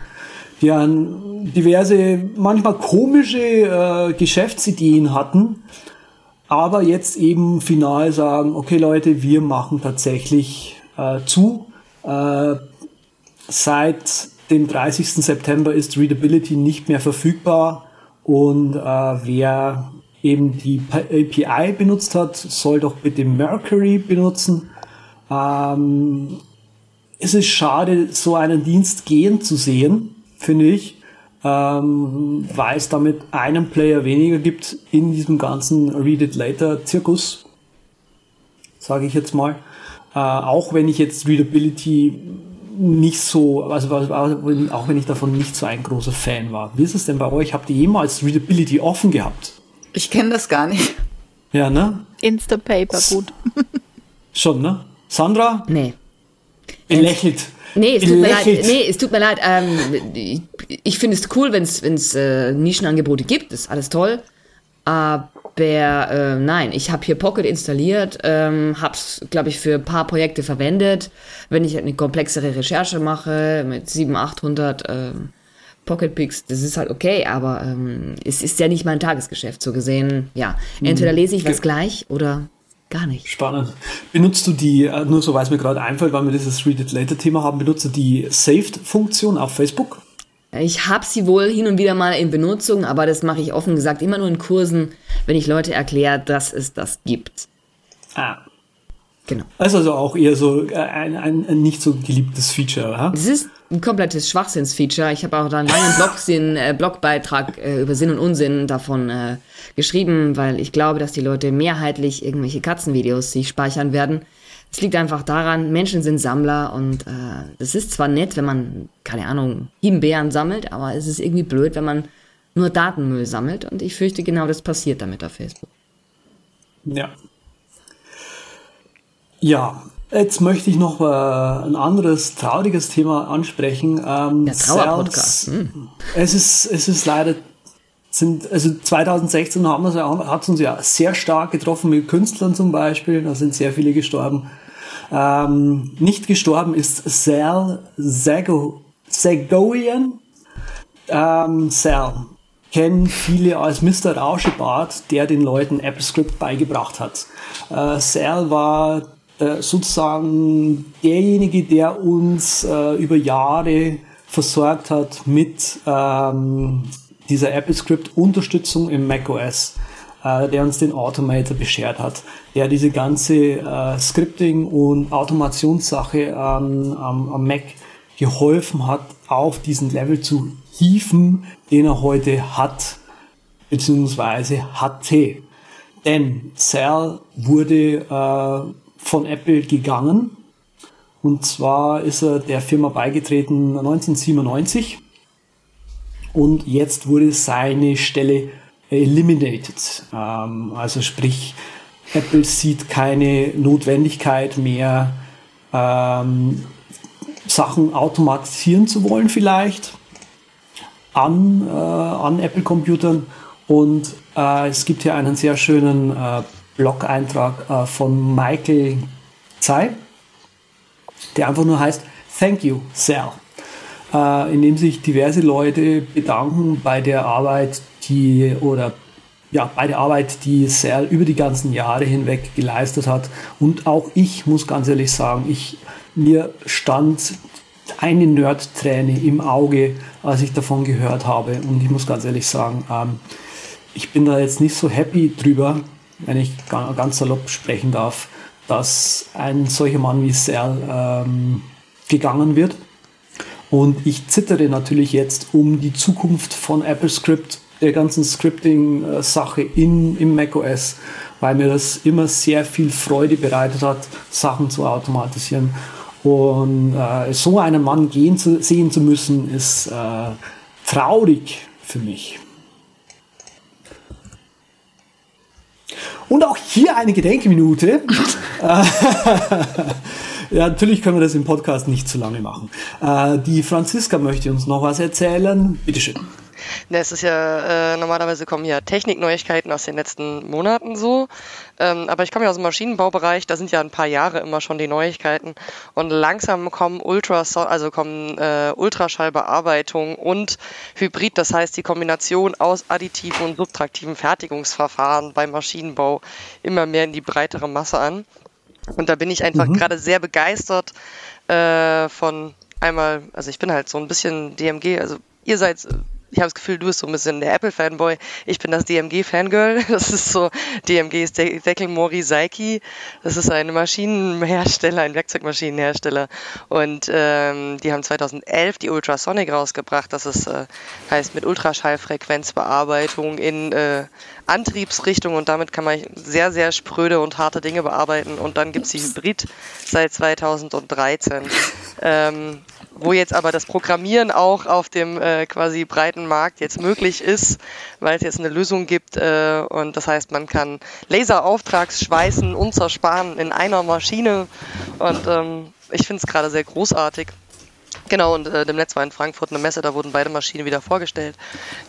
Die an diverse, manchmal komische äh, Geschäftsideen hatten, aber jetzt eben final sagen, okay Leute, wir machen tatsächlich äh, zu. Äh, seit dem 30. September ist Readability nicht mehr verfügbar und äh, wer eben die API benutzt hat, soll doch bitte Mercury benutzen. Ähm, es ist schade, so einen Dienst gehen zu sehen, finde ich, ähm, weil es damit einen Player weniger gibt in diesem ganzen Read It Later Zirkus, sage ich jetzt mal. Äh, auch wenn ich jetzt Readability nicht so, also auch wenn ich davon nicht so ein großer Fan war. Wie ist es denn bei euch? Habt ihr jemals Readability offen gehabt? Ich kenne das gar nicht. Ja, ne? Instapaper, gut. Schon, ne? Sandra? Nee. Belächelt. Nee, es tut mir leid. Nee, es tut mir leid. Ähm, ich ich finde es cool, wenn es äh, Nischenangebote gibt. Das ist alles toll. Aber äh, nein, ich habe hier Pocket installiert, ähm, habe es, glaube ich, für ein paar Projekte verwendet. Wenn ich eine komplexere Recherche mache mit 700, 800 ähm, Pocket Picks, das ist halt okay, aber ähm, es ist ja nicht mein Tagesgeschäft so gesehen. Ja, entweder lese ich was gleich oder gar nicht. Spannend. Benutzt du die, äh, nur so weil es mir gerade einfällt, weil wir dieses Read It Later Thema haben, benutzt du die Saved-Funktion auf Facebook? Ich habe sie wohl hin und wieder mal in Benutzung, aber das mache ich offen gesagt immer nur in Kursen, wenn ich Leute erkläre, dass es das gibt. Ah. Genau. Das ist also auch eher so äh, ein, ein, ein nicht so geliebtes Feature, ha? Das ist ein komplettes Schwachsinnsfeature. Ich habe auch da einen langen Blogsinn, äh, Blogbeitrag äh, über Sinn und Unsinn davon äh, geschrieben, weil ich glaube, dass die Leute mehrheitlich irgendwelche Katzenvideos sich speichern werden. Es liegt einfach daran, Menschen sind Sammler und äh, das ist zwar nett, wenn man, keine Ahnung, Himbeeren sammelt, aber es ist irgendwie blöd, wenn man nur Datenmüll sammelt und ich fürchte, genau das passiert damit auf Facebook. Ja. Ja, jetzt möchte ich noch äh, ein anderes trauriges Thema ansprechen. Ähm, Der Trauerpodcast. Sales- Es ist, es ist leider sind, also 2016 haben wir ja, hat es uns ja sehr stark getroffen mit Künstlern zum Beispiel. Da sind sehr viele gestorben. Ähm, nicht gestorben ist Sal Zago, Zagoian. Ähm, Sal kennen viele als Mr. Rauschebart, der den Leuten AppleScript beigebracht hat. Äh, Sal war äh, sozusagen derjenige, der uns äh, über Jahre versorgt hat mit ähm, dieser AppleScript-Unterstützung im macOS, äh, der uns den Automator beschert hat, der diese ganze äh, Scripting- und Automationssache ähm, am, am Mac geholfen hat, auf diesen Level zu hieven, den er heute hat, beziehungsweise hatte. Denn Sal wurde äh, von Apple gegangen. Und zwar ist er der Firma beigetreten 1997. und jetzt wurde seine Stelle eliminated. Ähm, also sprich, Apple sieht keine Notwendigkeit mehr, ähm, Sachen automatisieren zu wollen vielleicht an, äh, an Apple-Computern. Und äh, es gibt hier einen sehr schönen äh, Blog-Eintrag äh, von Michael Zei, der einfach nur heißt Thank you, Sal, äh, in dem sich diverse Leute bedanken bei der Arbeit, die oder ja, bei der Arbeit, die Sal über die ganzen Jahre hinweg geleistet hat. Und auch ich muss ganz ehrlich sagen, ich, mir stand eine Nerd-Träne im Auge, als ich davon gehört habe. Und ich muss ganz ehrlich sagen, ähm, ich bin da jetzt nicht so happy drüber, wenn ich ganz salopp sprechen darf, dass ein solcher Mann wie Sal ähm, gegangen wird. Und ich zittere natürlich jetzt um die Zukunft von AppleScript, der ganzen Scripting-Sache in, im macOS, weil mir das immer sehr viel Freude bereitet hat, Sachen zu automatisieren. Und äh, so einen Mann gehen zu, sehen zu müssen, ist äh, traurig für mich. Und auch hier eine Gedenkminute. ja, natürlich können wir das im Podcast nicht zu lange machen. Äh, die Franziska möchte uns noch was erzählen. Bitteschön. Ne, es ist ja, äh, normalerweise kommen ja Technikneuigkeiten aus den letzten Monaten so. Ähm, aber ich komme ja aus dem Maschinenbaubereich, da sind ja ein paar Jahre immer schon die Neuigkeiten. Und langsam kommen Ultras also kommen äh, Ultraschallbearbeitung und Hybrid, das heißt die Kombination aus additiven und subtraktiven Fertigungsverfahren beim Maschinenbau immer mehr in die breitere Masse an. Und da bin ich einfach mhm. gerade sehr begeistert äh, von einmal, also ich bin halt so ein bisschen DMG, also ihr seid ich habe das Gefühl, du bist so ein bisschen der Apple-Fanboy. Ich bin das DMG-Fangirl. Das ist so, DMG ist De Deckel Mori Seiki. Das ist ein Maschinenhersteller, ein Werkzeugmaschinenhersteller. Und ähm, die haben 2011 die Ultrasonic rausgebracht. Das ist, äh, heißt mit Ultraschallfrequenzbearbeitung in äh, Antriebsrichtung und damit kann man sehr, sehr spröde und harte Dinge bearbeiten. Und dann gibt es die Hybrid seit 2013. Ähm, wo jetzt aber das Programmieren auch auf dem äh, quasi breiten Markt jetzt möglich ist, weil es jetzt eine Lösung gibt äh, und das heißt, man kann Laserauftragsschweißen und zersparen in einer Maschine und ähm, ich finde es gerade sehr großartig. Genau, und äh, demnächst war in Frankfurt eine Messe, da wurden beide Maschinen wieder vorgestellt,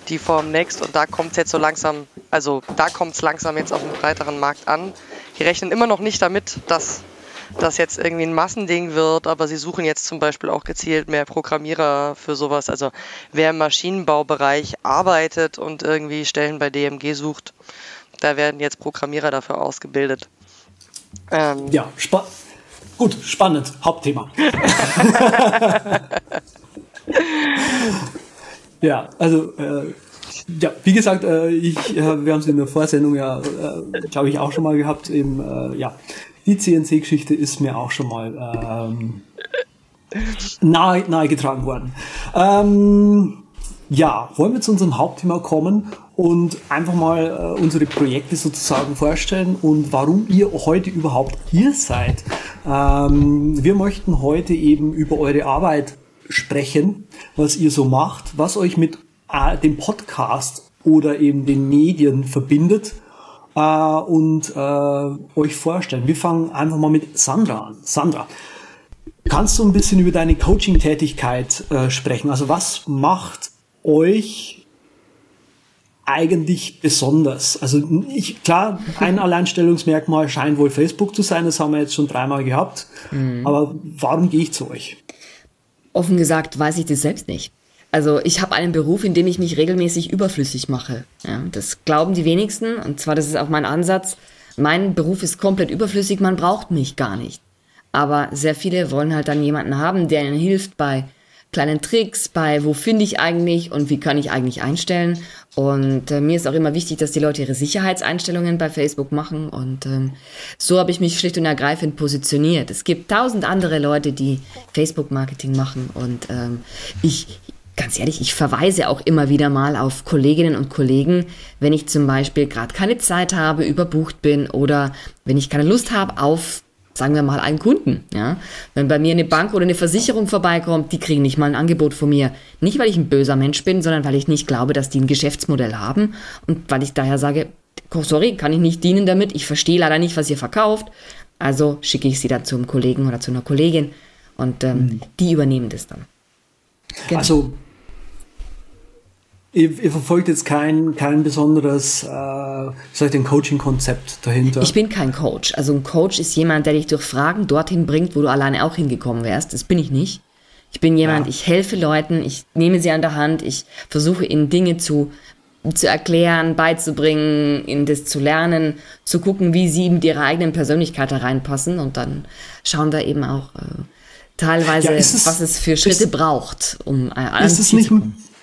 die Form Next und da kommt es jetzt so langsam, also da kommt es langsam jetzt auf dem breiteren Markt an. Die rechnen immer noch nicht damit, dass das jetzt irgendwie ein Massending wird, aber sie suchen jetzt zum Beispiel auch gezielt mehr Programmierer für sowas. Also wer im Maschinenbaubereich arbeitet und irgendwie Stellen bei DMG sucht, da werden jetzt Programmierer dafür ausgebildet. Ähm, ja, spa gut, spannend, Hauptthema. ja, also äh, ja, wie gesagt, äh, ich, äh, wir haben es in der Vorsendung ja, äh, glaube ich, auch schon mal gehabt. Eben, ja, die CNC-Geschichte ist mir auch schon mal ähm, nahe, nahe getragen worden. Ähm, ja, wollen wir zu unserem Hauptthema kommen und einfach mal äh, unsere Projekte sozusagen vorstellen und warum ihr heute überhaupt hier seid. Ähm, wir möchten heute eben über eure Arbeit sprechen, was ihr so macht, was euch mit äh, dem Podcast oder eben den Medien verbindet äh, und äh, euch vorstellen. Wir fangen einfach mal mit Sandra an. Sandra, kannst du ein bisschen über deine Coaching-Tätigkeit äh, sprechen? Also was macht euch eigentlich besonders? Also ich, klar, ein Alleinstellungsmerkmal scheint wohl Facebook zu sein, das haben wir jetzt schon dreimal gehabt. Mhm. Aber warum gehe ich zu euch? Offen gesagt weiß ich das selbst nicht. Also ich habe einen Beruf, in dem ich mich regelmäßig überflüssig mache. Ja, das glauben die wenigsten und zwar das ist auch mein Ansatz. Mein Beruf ist komplett überflüssig, man braucht mich gar nicht. Aber sehr viele wollen halt dann jemanden haben, der ihnen hilft bei kleinen Tricks, bei wo finde ich eigentlich und wie kann ich eigentlich einstellen. Und äh, mir ist auch immer wichtig, dass die Leute ihre Sicherheitseinstellungen bei Facebook machen. Und ähm, so habe ich mich schlicht und ergreifend positioniert. Es gibt tausend andere Leute, die Facebook-Marketing machen. Und ähm, ich, ganz ehrlich, ich verweise auch immer wieder mal auf Kolleginnen und Kollegen, wenn ich zum Beispiel gerade keine Zeit habe, überbucht bin oder wenn ich keine Lust habe auf sagen wir mal, einen Kunden. Ja? Wenn bei mir eine Bank oder eine Versicherung vorbeikommt, die kriegen nicht mal ein Angebot von mir. Nicht, weil ich ein böser Mensch bin, sondern weil ich nicht glaube, dass die ein Geschäftsmodell haben und weil ich daher sage, sorry, kann ich nicht dienen damit, ich verstehe leider nicht, was ihr verkauft, also schicke ich sie dann zum Kollegen oder zu einer Kollegin und ähm, mhm. die übernehmen das dann. Genau. Also Ihr, ihr, verfolgt jetzt kein, kein besonderes, äh, Coaching-Konzept dahinter. Ich bin kein Coach. Also ein Coach ist jemand, der dich durch Fragen dorthin bringt, wo du alleine auch hingekommen wärst. Das bin ich nicht. Ich bin jemand, ja. ich helfe Leuten, ich nehme sie an der Hand, ich versuche ihnen Dinge zu, zu erklären, beizubringen, ihnen das zu lernen, zu gucken, wie sie mit ihrer eigenen Persönlichkeit da reinpassen und dann schauen wir eben auch äh, teilweise, ja, es, was es für Schritte ist, braucht, um äh, ist es nicht,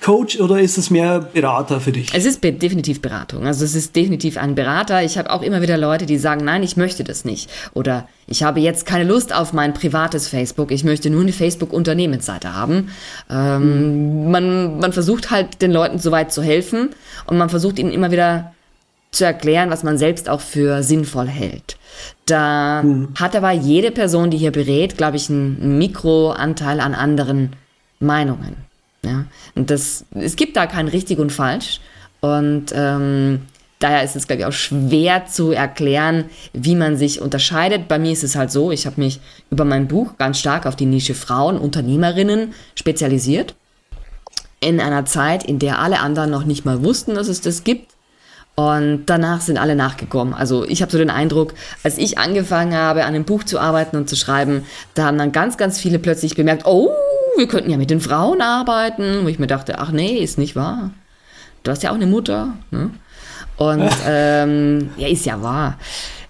Coach oder ist es mehr Berater für dich? Es ist definitiv Beratung. Also es ist definitiv ein Berater. Ich habe auch immer wieder Leute, die sagen, nein, ich möchte das nicht. Oder ich habe jetzt keine Lust auf mein privates Facebook. Ich möchte nur eine Facebook-Unternehmensseite haben. Ähm, mhm. man, man versucht halt den Leuten so weit zu helfen und man versucht ihnen immer wieder zu erklären, was man selbst auch für sinnvoll hält. Da mhm. hat aber jede Person, die hier berät, glaube ich, einen Mikroanteil an anderen Meinungen. Ja? Und das, es gibt da kein richtig und falsch. Und ähm, daher ist es, glaube ich, auch schwer zu erklären, wie man sich unterscheidet. Bei mir ist es halt so, ich habe mich über mein Buch ganz stark auf die Nische Frauen, Unternehmerinnen spezialisiert. In einer Zeit, in der alle anderen noch nicht mal wussten, dass es das gibt. Und danach sind alle nachgekommen. Also ich habe so den Eindruck, als ich angefangen habe, an dem Buch zu arbeiten und zu schreiben, da haben dann ganz, ganz viele plötzlich bemerkt, oh, wir könnten ja mit den Frauen arbeiten. Wo ich mir dachte, ach nee, ist nicht wahr. Du hast ja auch eine Mutter. Ne? Und ähm, ja, ist ja wahr.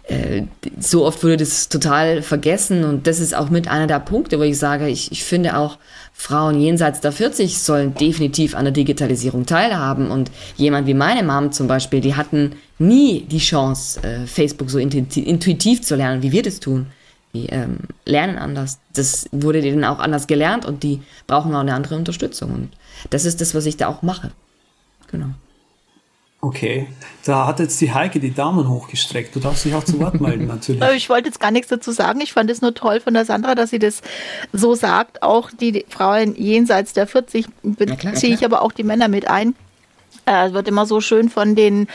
Äh, so oft wurde das total vergessen und das ist auch mit einer der Punkte, wo ich sage, ich, ich finde auch, Frauen jenseits der 40 sollen definitiv an der Digitalisierung teilhaben und jemand wie meine Mom zum Beispiel, die hatten nie die Chance, äh, Facebook so intuitiv zu lernen, wie wir das tun die ähm, lernen anders. Das wurde denen auch anders gelernt und die brauchen auch eine andere Unterstützung. Und das ist das, was ich da auch mache. Genau. Okay, da hat jetzt die Heike die Daumen hochgestreckt. Du darfst dich auch zu Wort melden, natürlich. Ich wollte jetzt gar nichts dazu sagen. Ich fand es nur toll von der Sandra, dass sie das so sagt. Auch die Frauen jenseits der 40 beziehe ich aber auch die Männer mit ein. Äh, es wird immer so schön von den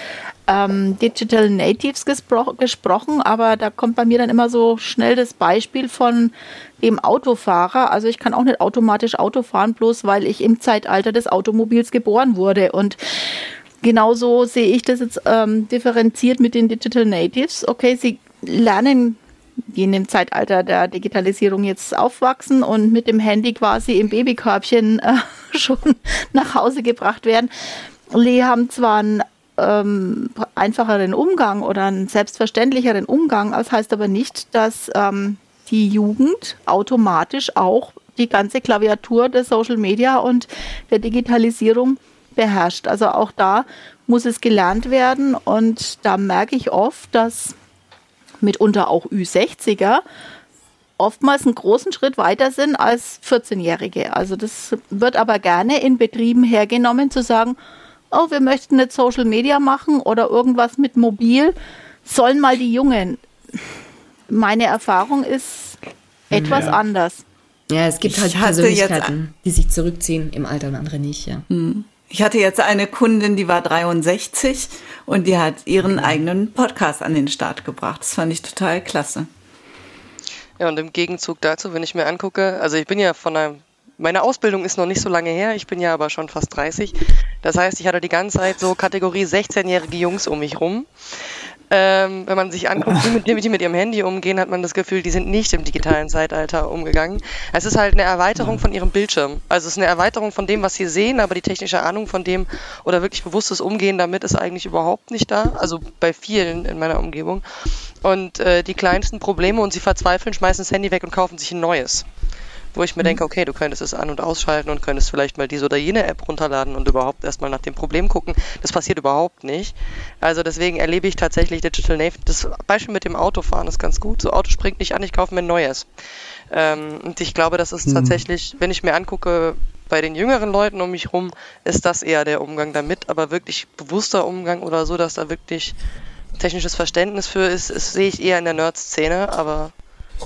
ähm, Digital Natives gespro gesprochen, aber da kommt bei mir dann immer so schnell das Beispiel von dem Autofahrer. Also ich kann auch nicht automatisch Auto fahren, bloß weil ich im Zeitalter des Automobils geboren wurde. Und genauso sehe ich das jetzt ähm, differenziert mit den Digital Natives. Okay, sie lernen die in dem Zeitalter der Digitalisierung jetzt aufwachsen und mit dem Handy quasi im Babykörbchen äh, schon nach Hause gebracht werden. Die haben zwar einen ähm, einfacheren Umgang oder einen selbstverständlicheren Umgang, das heißt aber nicht, dass ähm, die Jugend automatisch auch die ganze Klaviatur der Social Media und der Digitalisierung beherrscht. Also auch da muss es gelernt werden und da merke ich oft, dass mitunter auch Ü60er oftmals einen großen Schritt weiter sind als 14-Jährige. Also das wird aber gerne in Betrieben hergenommen, zu sagen, oh, wir möchten jetzt Social Media machen oder irgendwas mit Mobil, sollen mal die Jungen. Meine Erfahrung ist etwas ja. anders. Ja, es gibt halt Persönlichkeiten, die sich zurückziehen im Alter und andere nicht, ja. Hm. Ich hatte jetzt eine Kundin, die war 63 und die hat ihren eigenen Podcast an den Start gebracht. Das fand ich total klasse. Ja, und im Gegenzug dazu, wenn ich mir angucke, also ich bin ja von einem meine Ausbildung ist noch nicht so lange her, ich bin ja aber schon fast 30. Das heißt, ich hatte die ganze Zeit so Kategorie 16-jährige Jungs um mich rum. Ähm, wenn man sich anguckt, wie mit, die mit ihrem Handy umgehen, hat man das Gefühl, die sind nicht im digitalen Zeitalter umgegangen. Es ist halt eine Erweiterung von ihrem Bildschirm. Also es ist eine Erweiterung von dem, was sie sehen, aber die technische Ahnung von dem oder wirklich bewusstes Umgehen damit ist eigentlich überhaupt nicht da. Also bei vielen in meiner Umgebung. Und äh, die kleinsten Probleme und sie verzweifeln, schmeißen das Handy weg und kaufen sich ein neues wo ich mir mhm. denke, okay, du könntest es an- und ausschalten und könntest vielleicht mal diese oder jene App runterladen und überhaupt erstmal nach dem Problem gucken. Das passiert überhaupt nicht. Also deswegen erlebe ich tatsächlich Digital Native. Das Beispiel mit dem Autofahren ist ganz gut. So Auto springt nicht an, ich kaufe mir ein neues. Ähm, und ich glaube, das ist mhm. tatsächlich, wenn ich mir angucke, bei den jüngeren Leuten um mich rum, ist das eher der Umgang damit, aber wirklich bewusster Umgang oder so, dass da wirklich technisches Verständnis für ist, ist sehe ich eher in der Nerd-Szene, aber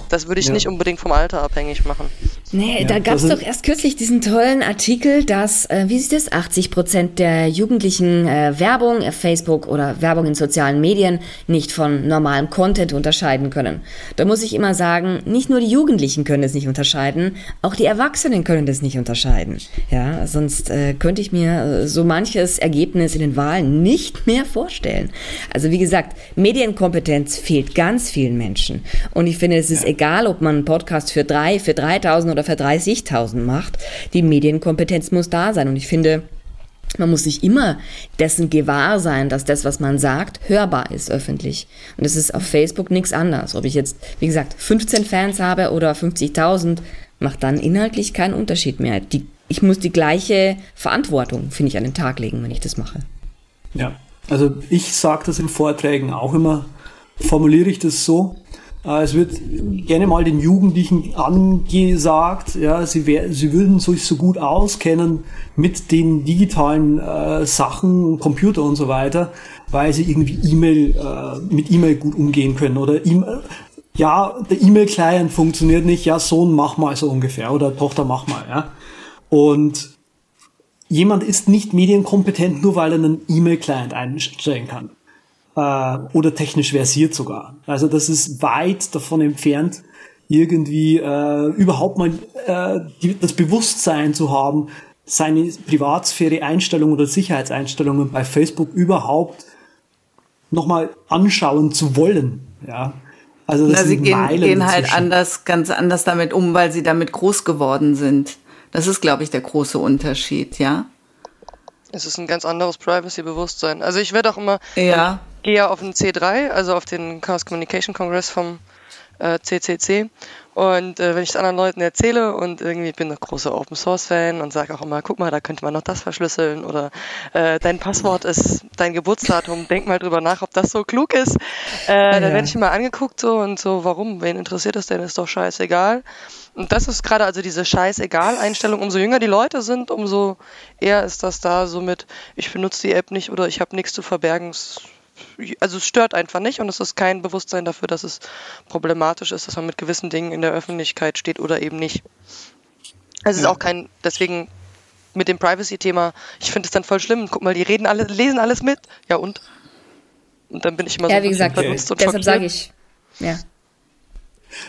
Das würde ich Ja. nicht unbedingt vom Alter abhängig machen. Nee, Ja, da gab es ist- doch erst kürzlich diesen tollen Artikel, dass, äh, wie sieht es, 80 Prozent der Jugendlichen äh, Werbung auf Facebook oder Werbung in sozialen Medien nicht von normalem Content unterscheiden können. Da muss ich immer sagen, nicht nur die Jugendlichen können es nicht unterscheiden, auch die Erwachsenen können das nicht unterscheiden. Ja, sonst äh, könnte ich mir äh, so manches Ergebnis in den Wahlen nicht mehr vorstellen. Also wie gesagt, Medienkompetenz fehlt ganz vielen Menschen. Und ich finde, es ist egal, ob man einen Podcast für drei, für 3000 oder für 30.000 macht. Die Medienkompetenz muss da sein. Und ich finde, man muss sich immer dessen gewahr sein, dass das, was man sagt, hörbar ist öffentlich. Und das ist auf Facebook nichts anderes. Ob ich jetzt, wie gesagt, 15 Fans habe oder 50.000, macht dann inhaltlich keinen Unterschied mehr. Die, ich muss die gleiche Verantwortung, finde ich, an den Tag legen, wenn ich das mache. Ja, also ich sage das in Vorträgen auch immer, formuliere ich das so. Äh, Es wird gerne mal den Jugendlichen angesagt, ja, sie, wär, sie würden sich so gut auskennen mit den digitalen äh, Sachen, Computer und so weiter, weil sie irgendwie E-Mail äh, mit E-Mail gut umgehen können oder e ja, der E-Mail-Client funktioniert nicht, ja, Sohn, mach mal so ungefähr oder Tochter, mach mal, ja. Und jemand ist nicht medienkompetent, nur weil er einen E-Mail-Client einstellen kann. Äh, oder technisch versiert sogar. Also das ist weit davon entfernt, irgendwie äh, überhaupt mal äh, die, das Bewusstsein zu haben, seine Privatsphäre Einstellungen oder Sicherheitseinstellungen bei Facebook überhaupt nochmal anschauen zu wollen. Ja. Also das Na, sie sind gehen, Meilen gehen halt anders, ganz anders damit um, weil sie damit groß geworden sind. Das ist, glaube ich, der große Unterschied, ja? Es ist ein ganz anderes Privacy-Bewusstsein. Also ich werde auch immer, Ja. Gehe ja auf den C3, also auf den Chaos Communication Congress vom äh, CCC. Und äh, wenn ich es anderen Leuten erzähle und irgendwie ich bin ein großer Open Source Fan und sage auch immer, guck mal, da könnte man noch das verschlüsseln oder äh, dein Passwort ist dein Geburtsdatum, denk mal drüber nach, ob das so klug ist. Äh, Dann werde ich immer angeguckt so und so, warum? Wen interessiert das denn? Ist doch scheißegal. Und das ist gerade also diese Scheißegal-Einstellung. Umso jünger die Leute sind, umso eher ist das da so mit, ich benutze die App nicht oder ich habe nichts zu verbergen. Es- Also es stört einfach nicht und es ist kein Bewusstsein dafür, dass es problematisch ist, dass man mit gewissen Dingen in der Öffentlichkeit steht oder eben nicht. Es ist auch kein, deswegen mit dem Privacy-Thema, ich finde es dann voll schlimm. Guck mal, die reden alle, lesen alles mit. Ja und? Und dann bin ich immer so Ja, wie gesagt, verdutzt und deshalb sage ich, ja.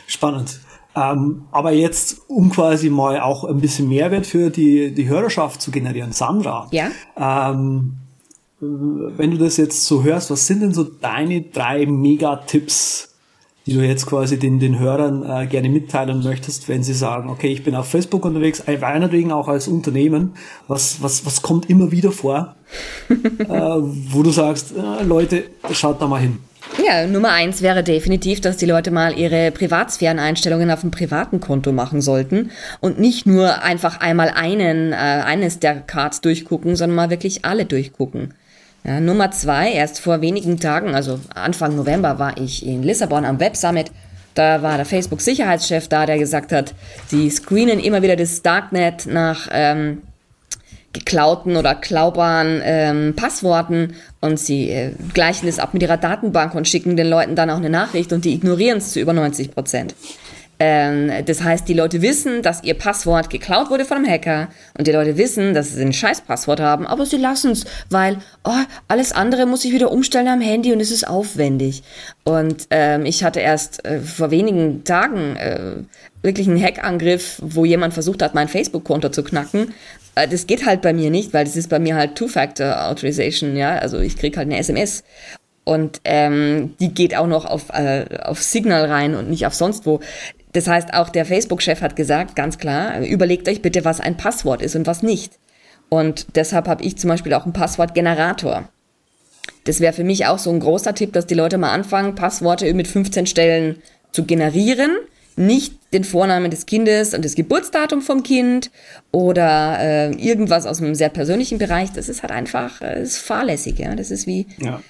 Spannend. Ähm, aber jetzt, um quasi mal auch ein bisschen Mehrwert für die, die Hörerschaft zu generieren, Sandra. Ja? Ähm, wenn du das jetzt so hörst, was sind denn so deine drei Megatipps, die du jetzt quasi den, den Hörern äh, gerne mitteilen möchtest, wenn sie sagen, okay, ich bin auf Facebook unterwegs, äh, meinetwegen auch als Unternehmen, was, was, was kommt immer wieder vor, äh, wo du sagst, äh, Leute, schaut da mal hin. Ja, Nummer eins wäre definitiv, dass die Leute mal ihre Privatsphäreneinstellungen auf dem privaten Konto machen sollten und nicht nur einfach einmal einen, äh, eines der Cards durchgucken, sondern mal wirklich alle durchgucken. Ja, Nummer zwei, erst vor wenigen Tagen, also Anfang November, war ich in Lissabon am Web Summit. Da war der Facebook-Sicherheitschef da, der gesagt hat, die screenen immer wieder das Darknet nach ähm, geklauten oder klaubaren ähm, Passworten und sie äh, gleichen es ab mit ihrer Datenbank und schicken den Leuten dann auch eine Nachricht und die ignorieren es zu über 90 Prozent. Ähm, das heißt, die Leute wissen, dass ihr Passwort geklaut wurde von einem Hacker und die Leute wissen, dass sie ein Scheiß-Passwort haben, aber sie lassen es, weil oh, alles andere muss ich wieder umstellen am Handy und es ist aufwendig. Und ähm, ich hatte erst äh, vor wenigen Tagen äh, wirklich einen Hackangriff, wo jemand versucht hat, mein Facebook-Konto zu knacken. Äh, das geht halt bei mir nicht, weil das ist bei mir halt Two-Factor-Authorization, ja, also ich krieg halt eine SMS. Und ähm, die geht auch noch auf, äh, auf Signal rein und nicht auf sonst wo. Das heißt, auch der Facebook-Chef hat gesagt, ganz klar, überlegt euch bitte, was ein Passwort ist und was nicht. Und deshalb habe ich zum Beispiel auch einen Passwortgenerator. Das wäre für mich auch so ein großer Tipp, dass die Leute mal anfangen, Passworte mit 15 Stellen zu generieren. Nicht den Vornamen des Kindes und das Geburtsdatum vom Kind oder äh, irgendwas aus einem sehr persönlichen Bereich. Das ist halt einfach, äh, ist fahrlässig, ja. Das ist wie, Ja.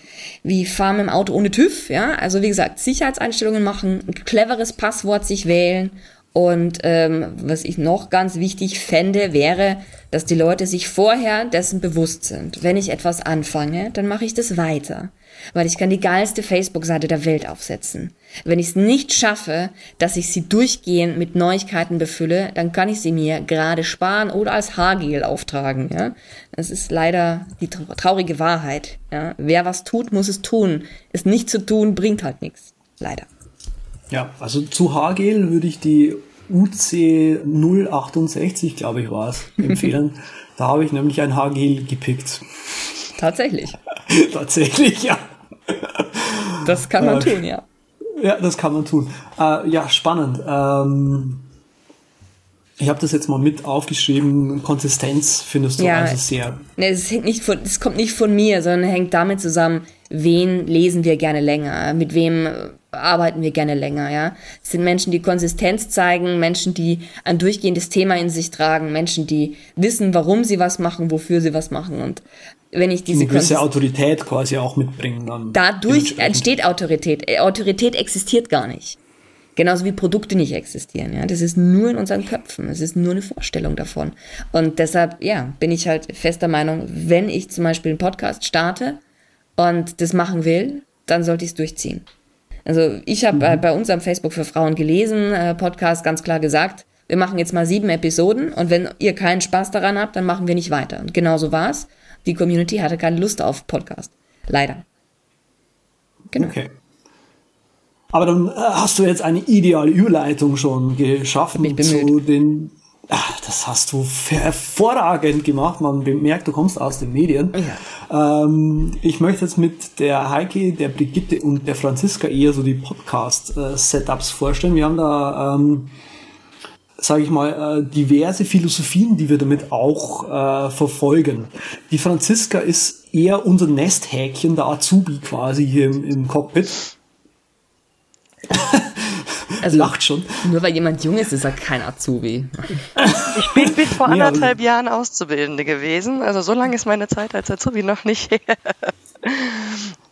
Wie Fahren im Auto ohne TÜV, ja. Also wie gesagt, Sicherheitseinstellungen machen, ein cleveres Passwort sich wählen Und ähm, was ich noch ganz wichtig fände, wäre, dass die Leute sich vorher dessen bewusst sind. Wenn ich etwas anfange, dann mache ich das weiter. Weil ich kann die geilste Facebook-Seite der Welt aufsetzen. Wenn ich es nicht schaffe, dass ich sie durchgehend mit Neuigkeiten befülle, dann kann ich sie mir gerade sparen oder als Haargel auftragen. Ja? Das ist leider die traurige Wahrheit. Ja? Wer was tut, muss es tun. Es nicht zu tun, bringt halt nichts. Leider. Ja, also zu Haargel würde ich die UC 068, glaube ich, war es, empfehlen. da habe ich nämlich ein Haargel gepickt. Tatsächlich. Tatsächlich, ja. Das kann man äh, tun, ja. Ja, das kann man tun. Äh, ja, spannend. Ähm, ich habe das jetzt mal mit aufgeschrieben. Konsistenz findest du ja, also sehr. Ne, es hängt nicht von, es kommt nicht von mir, sondern hängt damit zusammen, wen lesen wir gerne länger, mit wem arbeiten wir gerne länger, ja. Es sind Menschen, die Konsistenz zeigen, Menschen, die ein durchgehendes Thema in sich tragen, Menschen, die wissen, warum sie was machen, wofür sie was machen und wenn ich diese eine gewisse Autorität quasi auch mitbringen dann. Dadurch entsteht Autorität. Äh, Autorität existiert gar nicht. Genauso wie Produkte nicht existieren. Ja, das ist nur in unseren Köpfen. Es ist nur eine Vorstellung davon. Und deshalb, ja, bin ich halt fester Meinung, wenn ich zum Beispiel einen Podcast starte und das machen will, dann sollte ich es durchziehen. Also ich habe mhm. bei uns am Facebook für Frauen gelesen, äh, Podcast ganz klar gesagt, wir machen jetzt mal sieben Episoden und wenn ihr keinen Spaß daran habt, dann machen wir nicht weiter. Und genauso war es. Die Community hatte keine Lust auf Podcast. Leider. Genau. Okay. Aber dann äh, hast du jetzt eine ideale Überleitung schon geschaffen zu den. Ach, das hast du hervorragend gemacht. Man bemerkt, du kommst aus den Medien. Ja. Ähm, ich möchte jetzt mit der Heike, der Brigitte und der Franziska eher so die Podcast-Setups vorstellen. Wir haben da ähm, sage ich mal, äh, diverse Philosophien, die wir damit auch äh, verfolgen. Die Franziska ist eher unser Nesthäkchen, der Azubi quasi hier im, im Cockpit. Also lacht schon. Nur weil jemand jung ist, ist er kein Azubi. Ich bin bis vor anderthalb ja, Jahren Auszubildende gewesen. Also so lange ist meine Zeit als Azubi noch nicht her.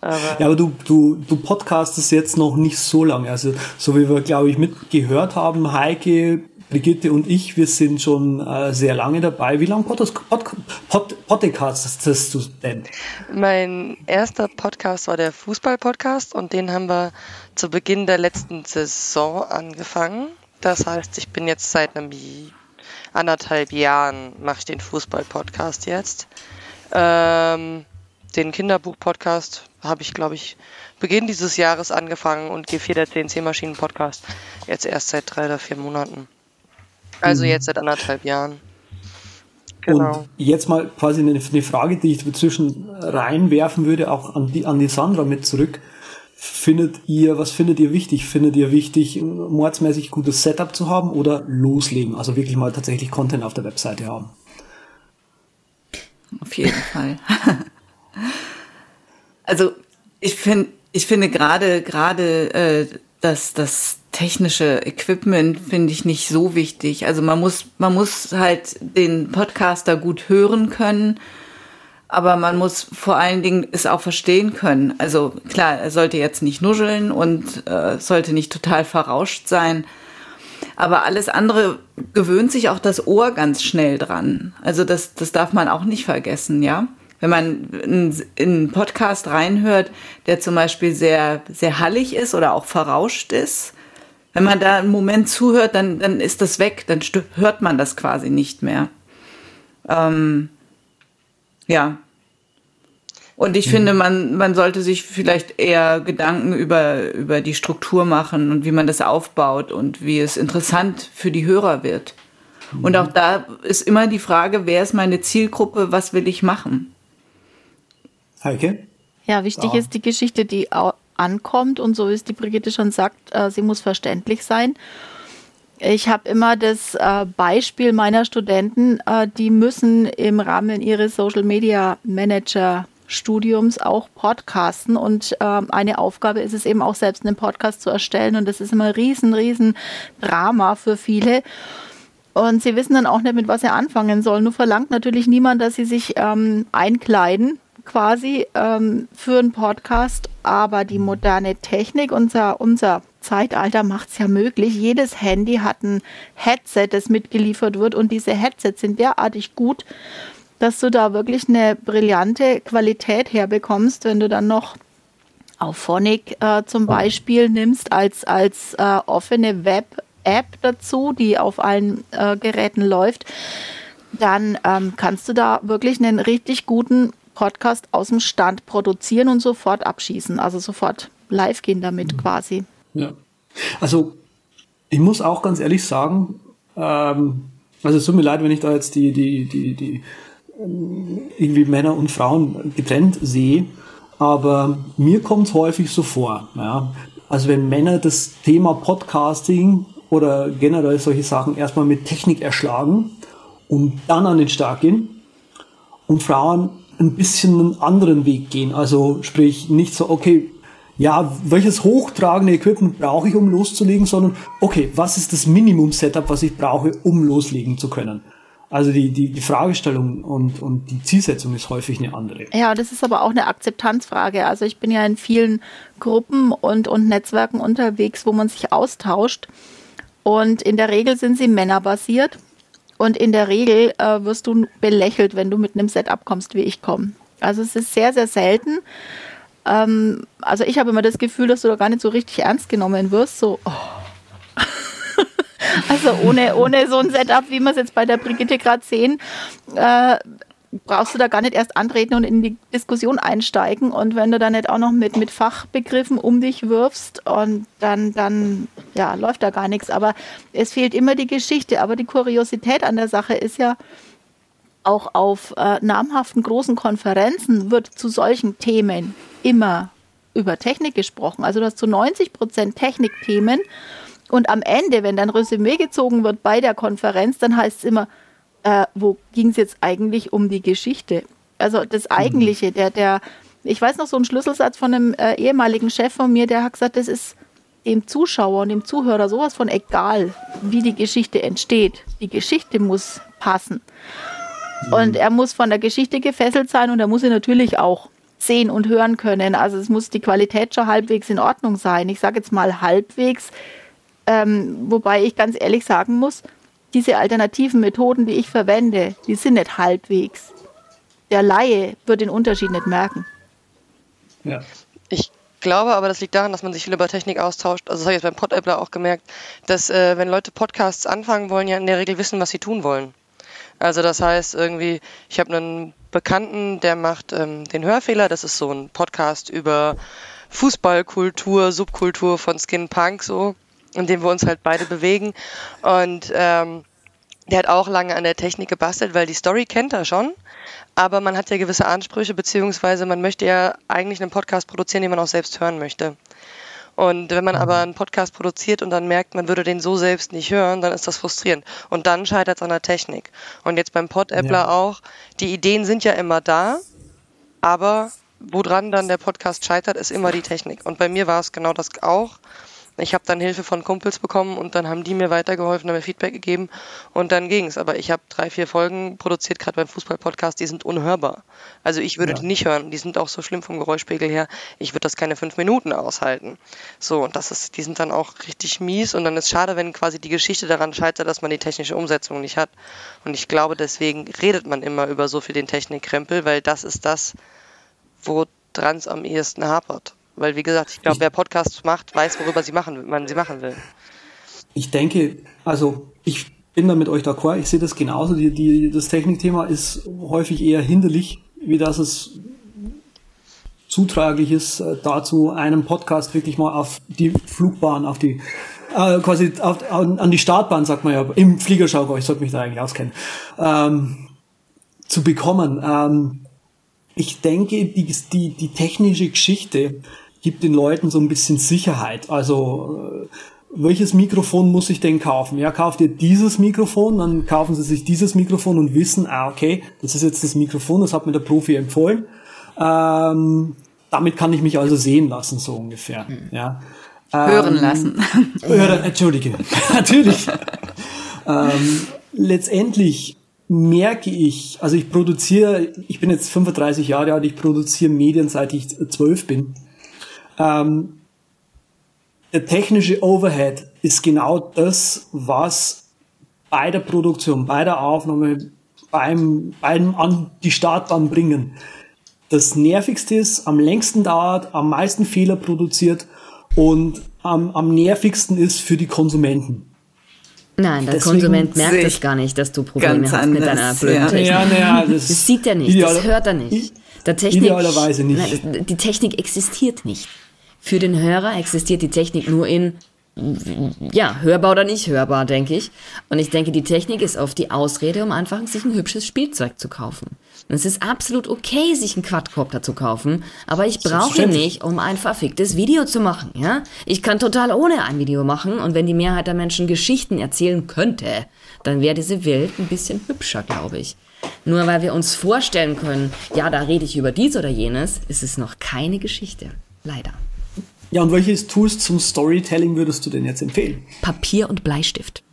Aber ja, aber du, du, du podcastest jetzt noch nicht so lange. Also, so wie wir, glaube ich, mitgehört haben, Heike Brigitte und ich, wir sind schon äh, sehr lange dabei. Wie lange Podcast, Pod, Pod, podcastest du denn? Mein erster Podcast war der Fußball-Podcast und den haben wir zu Beginn der letzten Saison angefangen. Das heißt, ich bin jetzt seit einem anderthalb Jahren mache ich den Fußball-Podcast jetzt. Ähm, den Kinderbuch-Podcast habe ich, glaube ich, Beginn dieses Jahres angefangen und G4 der CNC-Maschinen-Podcast jetzt erst seit drei oder vier Monaten. Also mhm. jetzt seit anderthalb Jahren. Genau. Und jetzt mal quasi eine, eine, Frage, die ich dazwischen reinwerfen würde, auch an die, an die Sandra mit zurück. Findet ihr, was findet ihr wichtig? Findet ihr wichtig, mordsmäßig gutes Setup zu haben oder loslegen? Also wirklich mal tatsächlich Content auf der Webseite haben? Auf jeden Fall. also ich finde, ich finde gerade, gerade, äh, dass das technische Equipment finde ich nicht so wichtig. Also man muss, man muss halt den Podcaster gut hören können, aber man muss vor allen Dingen es auch verstehen können. Also klar, er sollte jetzt nicht nuscheln und äh, sollte nicht total verrauscht sein. Aber alles andere gewöhnt sich auch das Ohr ganz schnell dran. Also das, das darf man auch nicht vergessen, ja. Wenn man in, in einen Podcast reinhört, der zum Beispiel sehr, sehr hallig ist oder auch verrauscht ist, wenn man da einen Moment zuhört, dann, dann ist das weg, dann hört man das quasi nicht mehr. Ähm, ja. Und ich mhm. finde, man, man sollte sich vielleicht eher Gedanken über, über die Struktur machen und wie man das aufbaut und wie es interessant für die Hörer wird. Mhm. Und auch da ist immer die Frage, wer ist meine Zielgruppe, was will ich machen? Heike? Ja, wichtig ja. ist die Geschichte, die ankommt und so es die Brigitte schon sagt, äh, sie muss verständlich sein. Ich habe immer das äh, Beispiel meiner Studenten, äh, die müssen im Rahmen ihres Social Media Manager Studiums auch podcasten und äh, eine Aufgabe ist es eben auch selbst einen Podcast zu erstellen und das ist immer ein riesen, riesen Drama für viele. Und sie wissen dann auch nicht, mit was sie anfangen sollen. Nur verlangt natürlich niemand, dass sie sich ähm, einkleiden quasi ähm, für einen Podcast, aber die moderne Technik, unser, unser Zeitalter macht es ja möglich. Jedes Handy hat ein Headset, das mitgeliefert wird und diese Headsets sind derartig gut, dass du da wirklich eine brillante Qualität herbekommst, wenn du dann noch auf Phonic äh, zum Beispiel nimmst als, als äh, offene Web-App dazu, die auf allen äh, Geräten läuft, dann ähm, kannst du da wirklich einen richtig guten Podcast aus dem Stand produzieren und sofort abschießen, also sofort live gehen damit quasi. Ja. Also ich muss auch ganz ehrlich sagen, ähm, also es tut mir leid, wenn ich da jetzt die, die, die, die ähm, irgendwie Männer und Frauen getrennt sehe, aber mir kommt es häufig so vor. Ja. Also wenn Männer das Thema Podcasting oder generell solche Sachen erstmal mit Technik erschlagen und dann an den Start gehen und Frauen ein bisschen einen anderen Weg gehen. Also sprich nicht so, okay, ja, welches hochtragende Equipment brauche ich, um loszulegen, sondern okay, was ist das Minimum-Setup, was ich brauche, um loslegen zu können? Also die, die, die Fragestellung und, und die Zielsetzung ist häufig eine andere. Ja, das ist aber auch eine Akzeptanzfrage. Also ich bin ja in vielen Gruppen und, und Netzwerken unterwegs, wo man sich austauscht. Und in der Regel sind sie männerbasiert. Und in der Regel äh, wirst du belächelt, wenn du mit einem Setup kommst, wie ich komme. Also es ist sehr, sehr selten. Ähm, also ich habe immer das Gefühl, dass du da gar nicht so richtig ernst genommen wirst. So, oh. also ohne, ohne so ein Setup, wie wir es jetzt bei der Brigitte gerade sehen, äh, brauchst du da gar nicht erst antreten und in die Diskussion einsteigen. Und wenn du da nicht auch noch mit, mit Fachbegriffen um dich wirfst, und dann, dann ja, läuft da gar nichts. Aber es fehlt immer die Geschichte. Aber die Kuriosität an der Sache ist ja, auch auf äh, namhaften großen Konferenzen wird zu solchen Themen immer über Technik gesprochen. Also du hast zu 90 Prozent Technikthemen. Und am Ende, wenn dann Resümee gezogen wird bei der Konferenz, dann heißt es immer, äh, wo ging es jetzt eigentlich um die Geschichte? Also das mhm. Eigentliche, der, der, ich weiß noch so einen Schlüsselsatz von einem äh, ehemaligen Chef von mir, der hat gesagt, das ist dem Zuschauer und dem Zuhörer sowas von egal, wie die Geschichte entsteht. Die Geschichte muss passen. Mhm. Und er muss von der Geschichte gefesselt sein und er muss sie natürlich auch sehen und hören können. Also es muss die Qualität schon halbwegs in Ordnung sein. Ich sage jetzt mal halbwegs, ähm, wobei ich ganz ehrlich sagen muss, diese alternativen Methoden, die ich verwende, die sind nicht halbwegs. Der Laie wird den Unterschied nicht merken. Ja. Ich glaube aber, das liegt daran, dass man sich viel über Technik austauscht. Also das habe ich jetzt beim Podappler auch gemerkt, dass äh, wenn Leute Podcasts anfangen wollen, ja in der Regel wissen, was sie tun wollen. Also das heißt irgendwie, ich habe einen Bekannten, der macht ähm, den Hörfehler. Das ist so ein Podcast über Fußballkultur, Subkultur von Skin Punk so in dem wir uns halt beide bewegen. Und ähm, der hat auch lange an der Technik gebastelt, weil die Story kennt er schon. Aber man hat ja gewisse Ansprüche, beziehungsweise man möchte ja eigentlich einen Podcast produzieren, den man auch selbst hören möchte. Und wenn man aber einen Podcast produziert und dann merkt, man würde den so selbst nicht hören, dann ist das frustrierend. Und dann scheitert es an der Technik. Und jetzt beim Pod-Appler ja. auch, die Ideen sind ja immer da, aber woran dann der Podcast scheitert, ist immer die Technik. Und bei mir war es genau das auch. Ich habe dann Hilfe von Kumpels bekommen und dann haben die mir weitergeholfen, haben mir Feedback gegeben und dann ging es. Aber ich habe drei, vier Folgen produziert, gerade beim Fußball-Podcast, die sind unhörbar. Also ich würde ja. die nicht hören. Die sind auch so schlimm vom Geräuschpegel her. Ich würde das keine fünf Minuten aushalten. So, und das ist, die sind dann auch richtig mies und dann ist schade, wenn quasi die Geschichte daran scheitert, dass man die technische Umsetzung nicht hat. Und ich glaube, deswegen redet man immer über so viel den Technikkrempel, weil das ist das, wo dran es am ehesten hapert. Weil, wie gesagt, ich glaube, wer Podcasts macht, weiß, worüber sie machen, man sie machen will. Ich denke, also ich bin da mit euch d'accord. Ich sehe das genauso. Die, die, das Technikthema ist häufig eher hinderlich, wie dass es zuträglich ist, äh, dazu einen Podcast wirklich mal auf die Flugbahn, auf die äh, quasi auf, an die Startbahn, sagt man ja, im Fliegerschau, ich sollte mich da eigentlich auskennen, ähm, zu bekommen. Ähm, ich denke, die, die, die technische Geschichte gibt den Leuten so ein bisschen Sicherheit. Also äh, welches Mikrofon muss ich denn kaufen? Ja, kauft ihr dieses Mikrofon, dann kaufen sie sich dieses Mikrofon und wissen, ah, okay, das ist jetzt das Mikrofon, das hat mir der Profi empfohlen. Ähm, damit kann ich mich also sehen lassen, so ungefähr. Mhm. Ja. Hören ähm, lassen. Hören, Entschuldige, natürlich. ähm, letztendlich merke ich, also ich produziere, ich bin jetzt 35 Jahre alt, ich produziere Medien seit ich zwölf bin. Ähm, der technische Overhead ist genau das, was bei der Produktion, bei der Aufnahme, beim, beim an die Startbahn bringen, das nervigste ist, am längsten dauert, am meisten Fehler produziert und am, am nervigsten ist für die Konsumenten. Nein, der Deswegen Konsument merkt es gar nicht, dass du Probleme hast mit deiner blöden ja. Technik. Ja, ja, das, das, sieht er nicht, das hört er nicht. Der Technik, idealerweise nicht. Nein, die Technik existiert nicht. Für den Hörer existiert die Technik nur in ja, hörbar oder nicht hörbar, denke ich. Und ich denke, die Technik ist oft die Ausrede, um einfach sich ein hübsches Spielzeug zu kaufen. Und es ist absolut okay, sich einen Quadcopter zu kaufen, aber ich brauche ihn nicht, um ein verficktes Video zu machen, ja? Ich kann total ohne ein Video machen und wenn die Mehrheit der Menschen Geschichten erzählen könnte, dann wäre diese Welt ein bisschen hübscher, glaube ich. Nur weil wir uns vorstellen können, ja, da rede ich über dies oder jenes, ist es noch keine Geschichte. Leider. Ja, und welche Tools zum Storytelling würdest du denn jetzt empfehlen? Papier und Bleistift.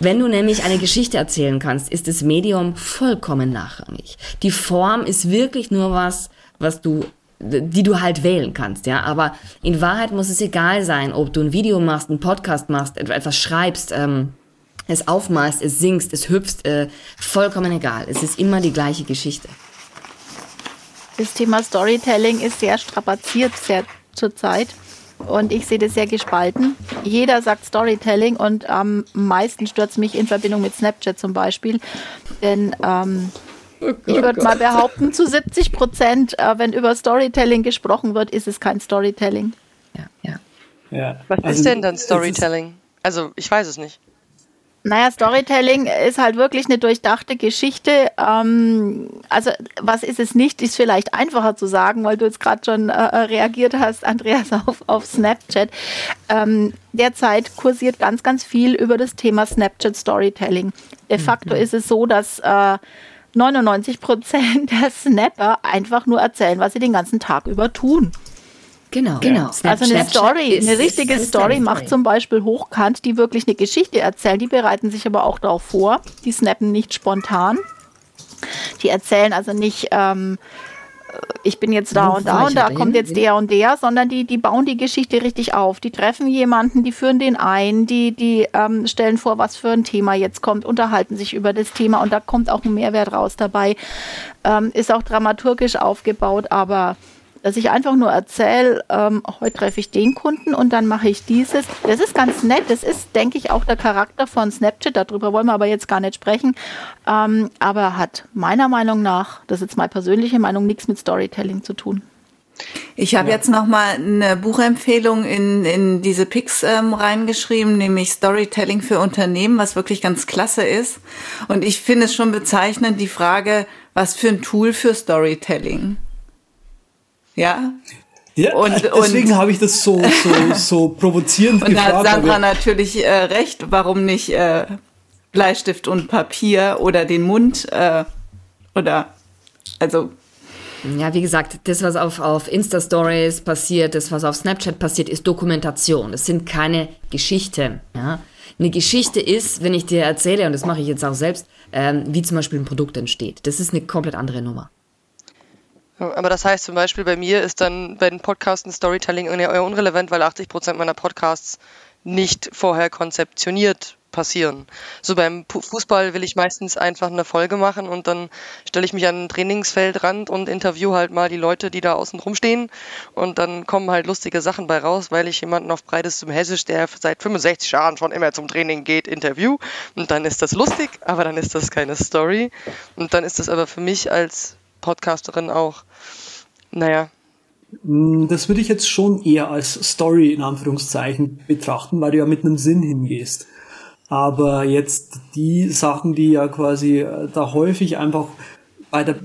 Wenn du nämlich eine Geschichte erzählen kannst, ist das Medium vollkommen nachrangig. Die Form ist wirklich nur was, was du die du halt wählen kannst, ja. Aber in Wahrheit muss es egal sein, ob du ein Video machst, einen Podcast machst, etwas schreibst, ähm, es aufmalst, es singst, es hüpfst, äh, vollkommen egal. Es ist immer die gleiche Geschichte. Das Thema Storytelling ist sehr strapaziert sehr zurzeit. Und ich sehe das sehr gespalten. Jeder sagt Storytelling und am meisten stört mich in Verbindung mit Snapchat zum Beispiel. Denn ähm, oh ich würde mal behaupten, zu 70 Prozent, äh, wenn über Storytelling gesprochen wird, ist es kein Storytelling. Ja, ja. ja. Was also, ist denn dann Storytelling? Also ich weiß es nicht. Naja, Storytelling ist halt wirklich eine durchdachte Geschichte. Ähm, also was ist es nicht, ist vielleicht einfacher zu sagen, weil du jetzt gerade schon äh, reagiert hast, Andreas, auf, auf Snapchat. Ähm, derzeit kursiert ganz, ganz viel über das Thema Snapchat Storytelling. De facto mhm. ist es so, dass äh, 99 Prozent der Snapper einfach nur erzählen, was sie den ganzen Tag über tun. Genau, genau. Snapchat also eine Story, eine richtige ist, Story macht zum Beispiel Hochkant, die wirklich eine Geschichte erzählen. Die bereiten sich aber auch darauf vor. Die snappen nicht spontan. Die erzählen also nicht, ähm, ich bin jetzt da und da und da kommt jetzt der und der, sondern die, die bauen die Geschichte richtig auf. Die treffen jemanden, die führen den ein, die, die ähm, stellen vor, was für ein Thema jetzt kommt, unterhalten sich über das Thema und da kommt auch ein Mehrwert raus dabei. Ähm, ist auch dramaturgisch aufgebaut, aber dass ich einfach nur erzähle, ähm, heute treffe ich den Kunden und dann mache ich dieses. Das ist ganz nett. Das ist, denke ich, auch der Charakter von Snapchat. Darüber wollen wir aber jetzt gar nicht sprechen. Ähm, aber hat meiner Meinung nach, das ist jetzt meine persönliche Meinung, nichts mit Storytelling zu tun. Ich habe ja. jetzt noch mal eine Buchempfehlung in, in diese Picks ähm, reingeschrieben, nämlich Storytelling für Unternehmen, was wirklich ganz klasse ist. Und ich finde es schon bezeichnend, die Frage, was für ein Tool für Storytelling. Ja. Ja, und, deswegen habe ich das so, so, so provozierend und gefragt. Und da hat Sandra natürlich äh, recht, warum nicht äh, Bleistift und Papier oder den Mund äh, oder also ja, wie gesagt, das, was auf, auf Insta-Stories passiert, das, was auf Snapchat passiert, ist Dokumentation. Das sind keine Geschichten. Ja? Eine Geschichte ist, wenn ich dir erzähle, und das mache ich jetzt auch selbst, ähm, wie zum Beispiel ein Produkt entsteht. Das ist eine komplett andere Nummer. Aber das heißt zum Beispiel bei mir ist dann bei den Podcasten Storytelling eher unrelevant, weil 80 Prozent meiner Podcasts nicht vorher konzeptioniert passieren. So beim Fußball will ich meistens einfach eine Folge machen und dann stelle ich mich an ein Trainingsfeldrand und interview halt mal die Leute, die da außen drum stehen. Und dann kommen halt lustige Sachen bei raus, weil ich jemanden auf Breites zum Hessisch, der seit 65 Jahren schon immer zum Training geht, interview. Und dann ist das lustig, aber dann ist das keine Story. Und dann ist das aber für mich als Podcasterin auch naja. Mm, das würde ich jetzt schon eher als Story in Anführungszeichen betrachten, weil du ja mit einem Sinn hingehst. Aber jetzt die Sachen, die ja quasi äh, da häufig einfach bei der,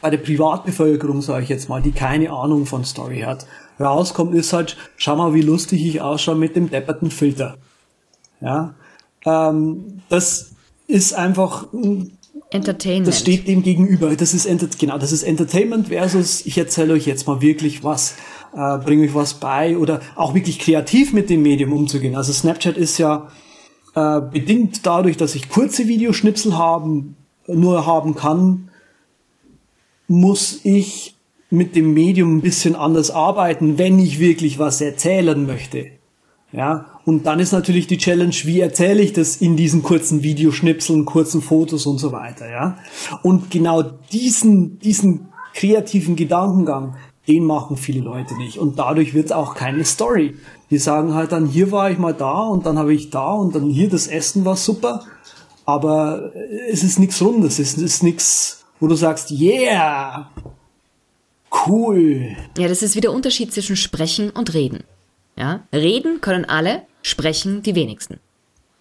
bei der Privatbevölkerung, sage ich jetzt mal, die keine Ahnung von Story hat, rauskommt, ist halt, schau mal, wie lustig ich ausschaue mit dem depperten Filter. Ja, ähm, das ist einfach Entertainment. Das steht dem gegenüber. Das ist Enter genau, das ist Entertainment versus ich erzähle euch jetzt mal wirklich was, äh, bringe euch was bei oder auch wirklich kreativ mit dem Medium umzugehen. Also Snapchat ist ja äh, bedingt dadurch, dass ich kurze Videoschnipsel haben nur haben kann, muss ich mit dem Medium ein bisschen anders arbeiten, wenn ich wirklich was erzählen möchte. Ja, und dann ist natürlich die Challenge, wie erzähle ich das in diesen kurzen Videoschnipseln, kurzen Fotos und so weiter, ja. Und genau diesen, diesen kreativen Gedankengang, den machen viele Leute nicht. Und dadurch wird es auch keine Story. Die sagen halt dann, hier war ich mal da und dann habe ich da und dann hier das Essen war super. Aber es ist nichts Rundes, es ist nichts, wo du sagst, yeah, cool. Ja, das ist wieder der Unterschied zwischen Sprechen und Reden. Ja, reden können alle, sprechen die wenigsten.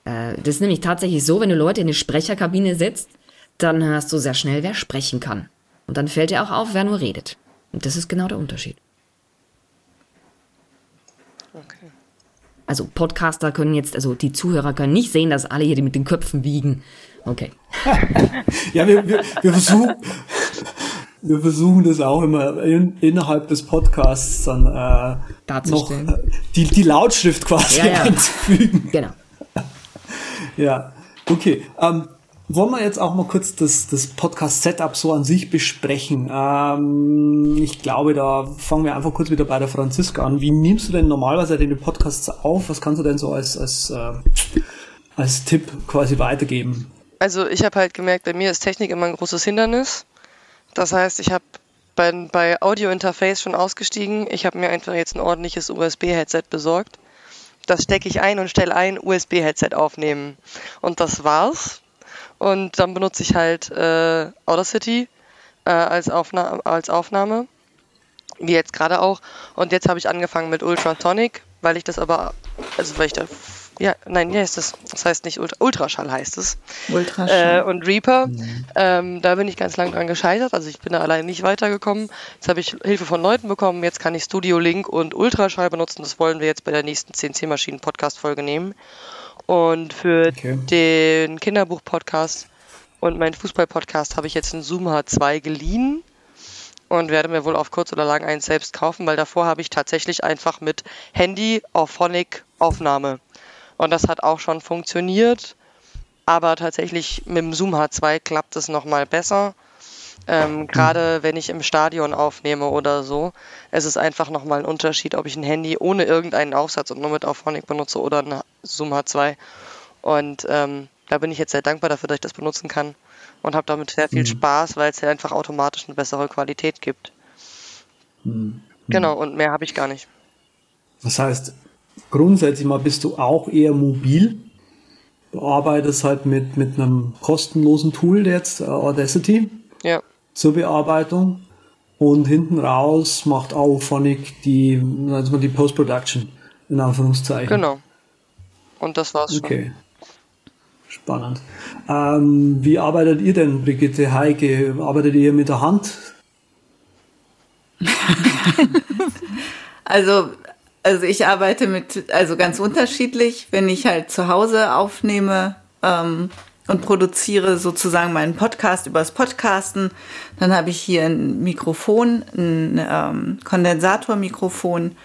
Äh, das ist nämlich tatsächlich so, wenn du Leute in eine Sprecherkabine setzt, dann hörst du sehr schnell, wer sprechen kann. Und dann fällt dir auch auf, wer nur redet. Und das ist genau der Unterschied. Okay. Also Podcaster können jetzt, also die Zuhörer können nicht sehen, dass alle hier mit den Köpfen wiegen. Okay. ja, wir, wir, wir, versuchen, wir versuchen das auch immer in, innerhalb des Podcasts dann äh, noch äh, die, die Lautschrift quasi ja, ja. einzufügen. Genau. ja, okay. Ähm, wollen wir jetzt auch mal kurz das, das Podcast-Setup so an sich besprechen? Ähm, ich glaube, da fangen wir einfach kurz wieder bei der Franziska an. Wie nimmst du denn normalerweise deine Podcasts auf? Was kannst du denn so als, als, äh, als Tipp quasi weitergeben? Also ich habe halt gemerkt, bei mir ist Technik immer ein großes Hindernis. Das heißt, ich habe bei, bei Audio Interface schon ausgestiegen. Ich habe mir einfach jetzt ein ordentliches USB-Headset besorgt. Das stecke ich ein und stelle ein USB-Headset aufnehmen. Und das war's. Und dann benutze ich halt äh, Audacity äh, als, Aufna als Aufnahme. Wie jetzt gerade auch. Und jetzt habe ich angefangen mit Ultrasonic, weil ich das aber, also weil ich da ja, nein, wie heißt das? Das heißt nicht Ultra, Ultraschall heißt es. Ultraschall. Äh, und Reaper, mhm. ähm, da bin ich ganz lang dran gescheitert. Also ich bin da allein nicht weitergekommen. Jetzt habe ich Hilfe von Leuten bekommen. Jetzt kann ich Studio Link und Ultraschall benutzen. Das wollen wir jetzt bei der nächsten CNC Maschinen Podcast Folge nehmen. Und für okay. den Kinderbuch Podcast und meinen Fußball Podcast habe ich jetzt einen Zoom H2 geliehen und werde mir wohl auf kurz oder lang einen selbst kaufen, weil davor habe ich tatsächlich einfach mit Handy auf Phonic Aufnahme und das hat auch schon funktioniert. Aber tatsächlich mit dem Zoom H2 klappt es nochmal besser. Ähm, Gerade wenn ich im Stadion aufnehme oder so, es ist einfach nochmal ein Unterschied, ob ich ein Handy ohne irgendeinen Aufsatz und nur mit Auphonic benutze oder ein Zoom H2. Und ähm, da bin ich jetzt sehr dankbar dafür, dass ich das benutzen kann und habe damit sehr viel mhm. Spaß, weil es ja einfach automatisch eine bessere Qualität gibt. Mhm. Genau, und mehr habe ich gar nicht. Das heißt, grundsätzlich mal bist du auch eher mobil. Du arbeitest halt mit, mit einem kostenlosen Tool jetzt, uh, Audacity, ja. zur Bearbeitung. Und hinten raus macht Auphonic die, also die Post-Production, in Anführungszeichen. Genau. Und das war's schon. Okay. Spannend. Ähm, wie arbeitet ihr denn, Brigitte, Heike? Arbeitet ihr mit der Hand? also also ich arbeite mit, also ganz unterschiedlich, wenn ich halt zu Hause aufnehme ähm, und produziere sozusagen meinen Podcast übers Podcasten, dann habe ich hier ein Mikrofon, ein ähm, Kondensatormikrofon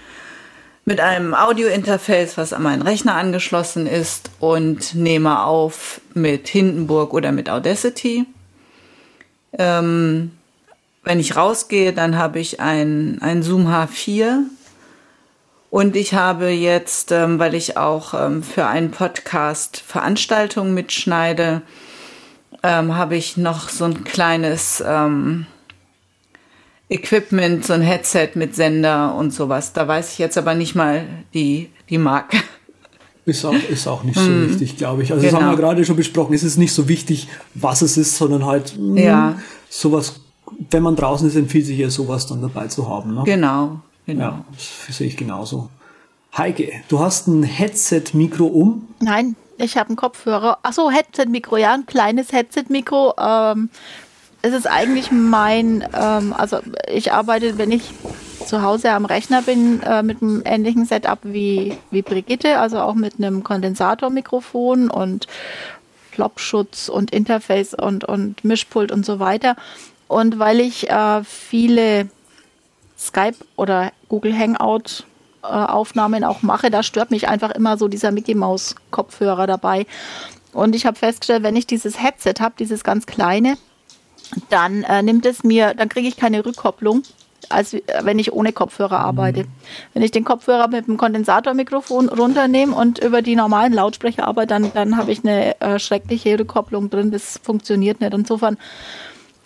mit einem Audiointerface, was an meinen Rechner angeschlossen ist und nehme auf mit Hindenburg oder mit Audacity. Ähm, wenn ich rausgehe, dann habe ich ein, ein Zoom H4 und ich habe jetzt, ähm, weil ich auch ähm, für einen Podcast Veranstaltungen mitschneide, ähm, habe ich noch so ein kleines ähm, Equipment, so ein Headset mit Sender und sowas. Da weiß ich jetzt aber nicht mal die, die Marke. Ist auch, ist auch nicht so mm. wichtig, glaube ich. Also genau. das haben wir genau. gerade schon besprochen. Es ist nicht so wichtig, was es ist, sondern halt mh, ja. sowas, wenn man draußen ist, empfiehlt sich ja sowas dann dabei zu haben. Ne? Genau, Genau. Ja, das sehe ich genauso. Heike, du hast ein Headset-Mikro um? Nein, ich habe einen Kopfhörer. Achso, Headset-Mikro, ja, ein kleines Headset-Mikro. Ähm, es ist eigentlich mein, ähm, also ich arbeite, wenn ich zu Hause am Rechner bin, äh, mit einem ähnlichen Setup wie, wie Brigitte, also auch mit einem Kondensatormikrofon und Plopschutz und Interface und, und Mischpult und so weiter. Und weil ich äh, viele Skype oder Google Hangout äh, Aufnahmen auch mache, da stört mich einfach immer so dieser Mickey Maus Kopfhörer dabei. Und ich habe festgestellt, wenn ich dieses Headset habe, dieses ganz kleine, dann äh, nimmt es mir, dann kriege ich keine Rückkopplung als wenn ich ohne Kopfhörer arbeite. Wenn ich den Kopfhörer mit dem Kondensatormikrofon runternehme und über die normalen Lautsprecher arbeite, dann, dann habe ich eine äh, schreckliche Rückkopplung drin. Das funktioniert nicht. Insofern,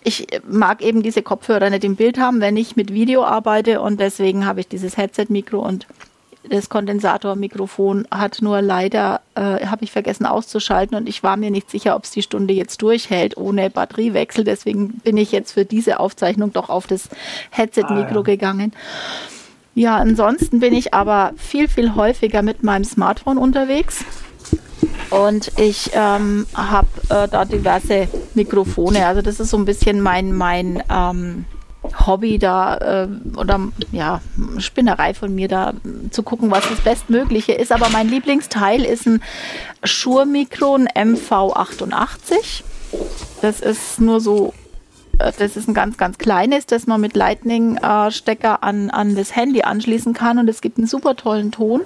ich mag eben diese Kopfhörer nicht im Bild haben, wenn ich mit Video arbeite und deswegen habe ich dieses Headset-Mikro und das Kondensatormikrofon hat nur leider, äh, habe ich vergessen auszuschalten und ich war mir nicht sicher, ob es die Stunde jetzt durchhält ohne Batteriewechsel. Deswegen bin ich jetzt für diese Aufzeichnung doch auf das Headset-Mikro ah, ja. gegangen. Ja, ansonsten bin ich aber viel, viel häufiger mit meinem Smartphone unterwegs. Und ich ähm, habe äh, da diverse Mikrofone. Also das ist so ein bisschen mein, mein ähm, Hobby da äh, oder ja, Spinnerei von mir da zu gucken, was das Bestmögliche ist. Aber mein Lieblingsteil ist ein Shure Micron MV88. Das ist nur so, äh, das ist ein ganz, ganz kleines, das man mit Lightning-Stecker an, an das Handy anschließen kann und es gibt einen super tollen Ton.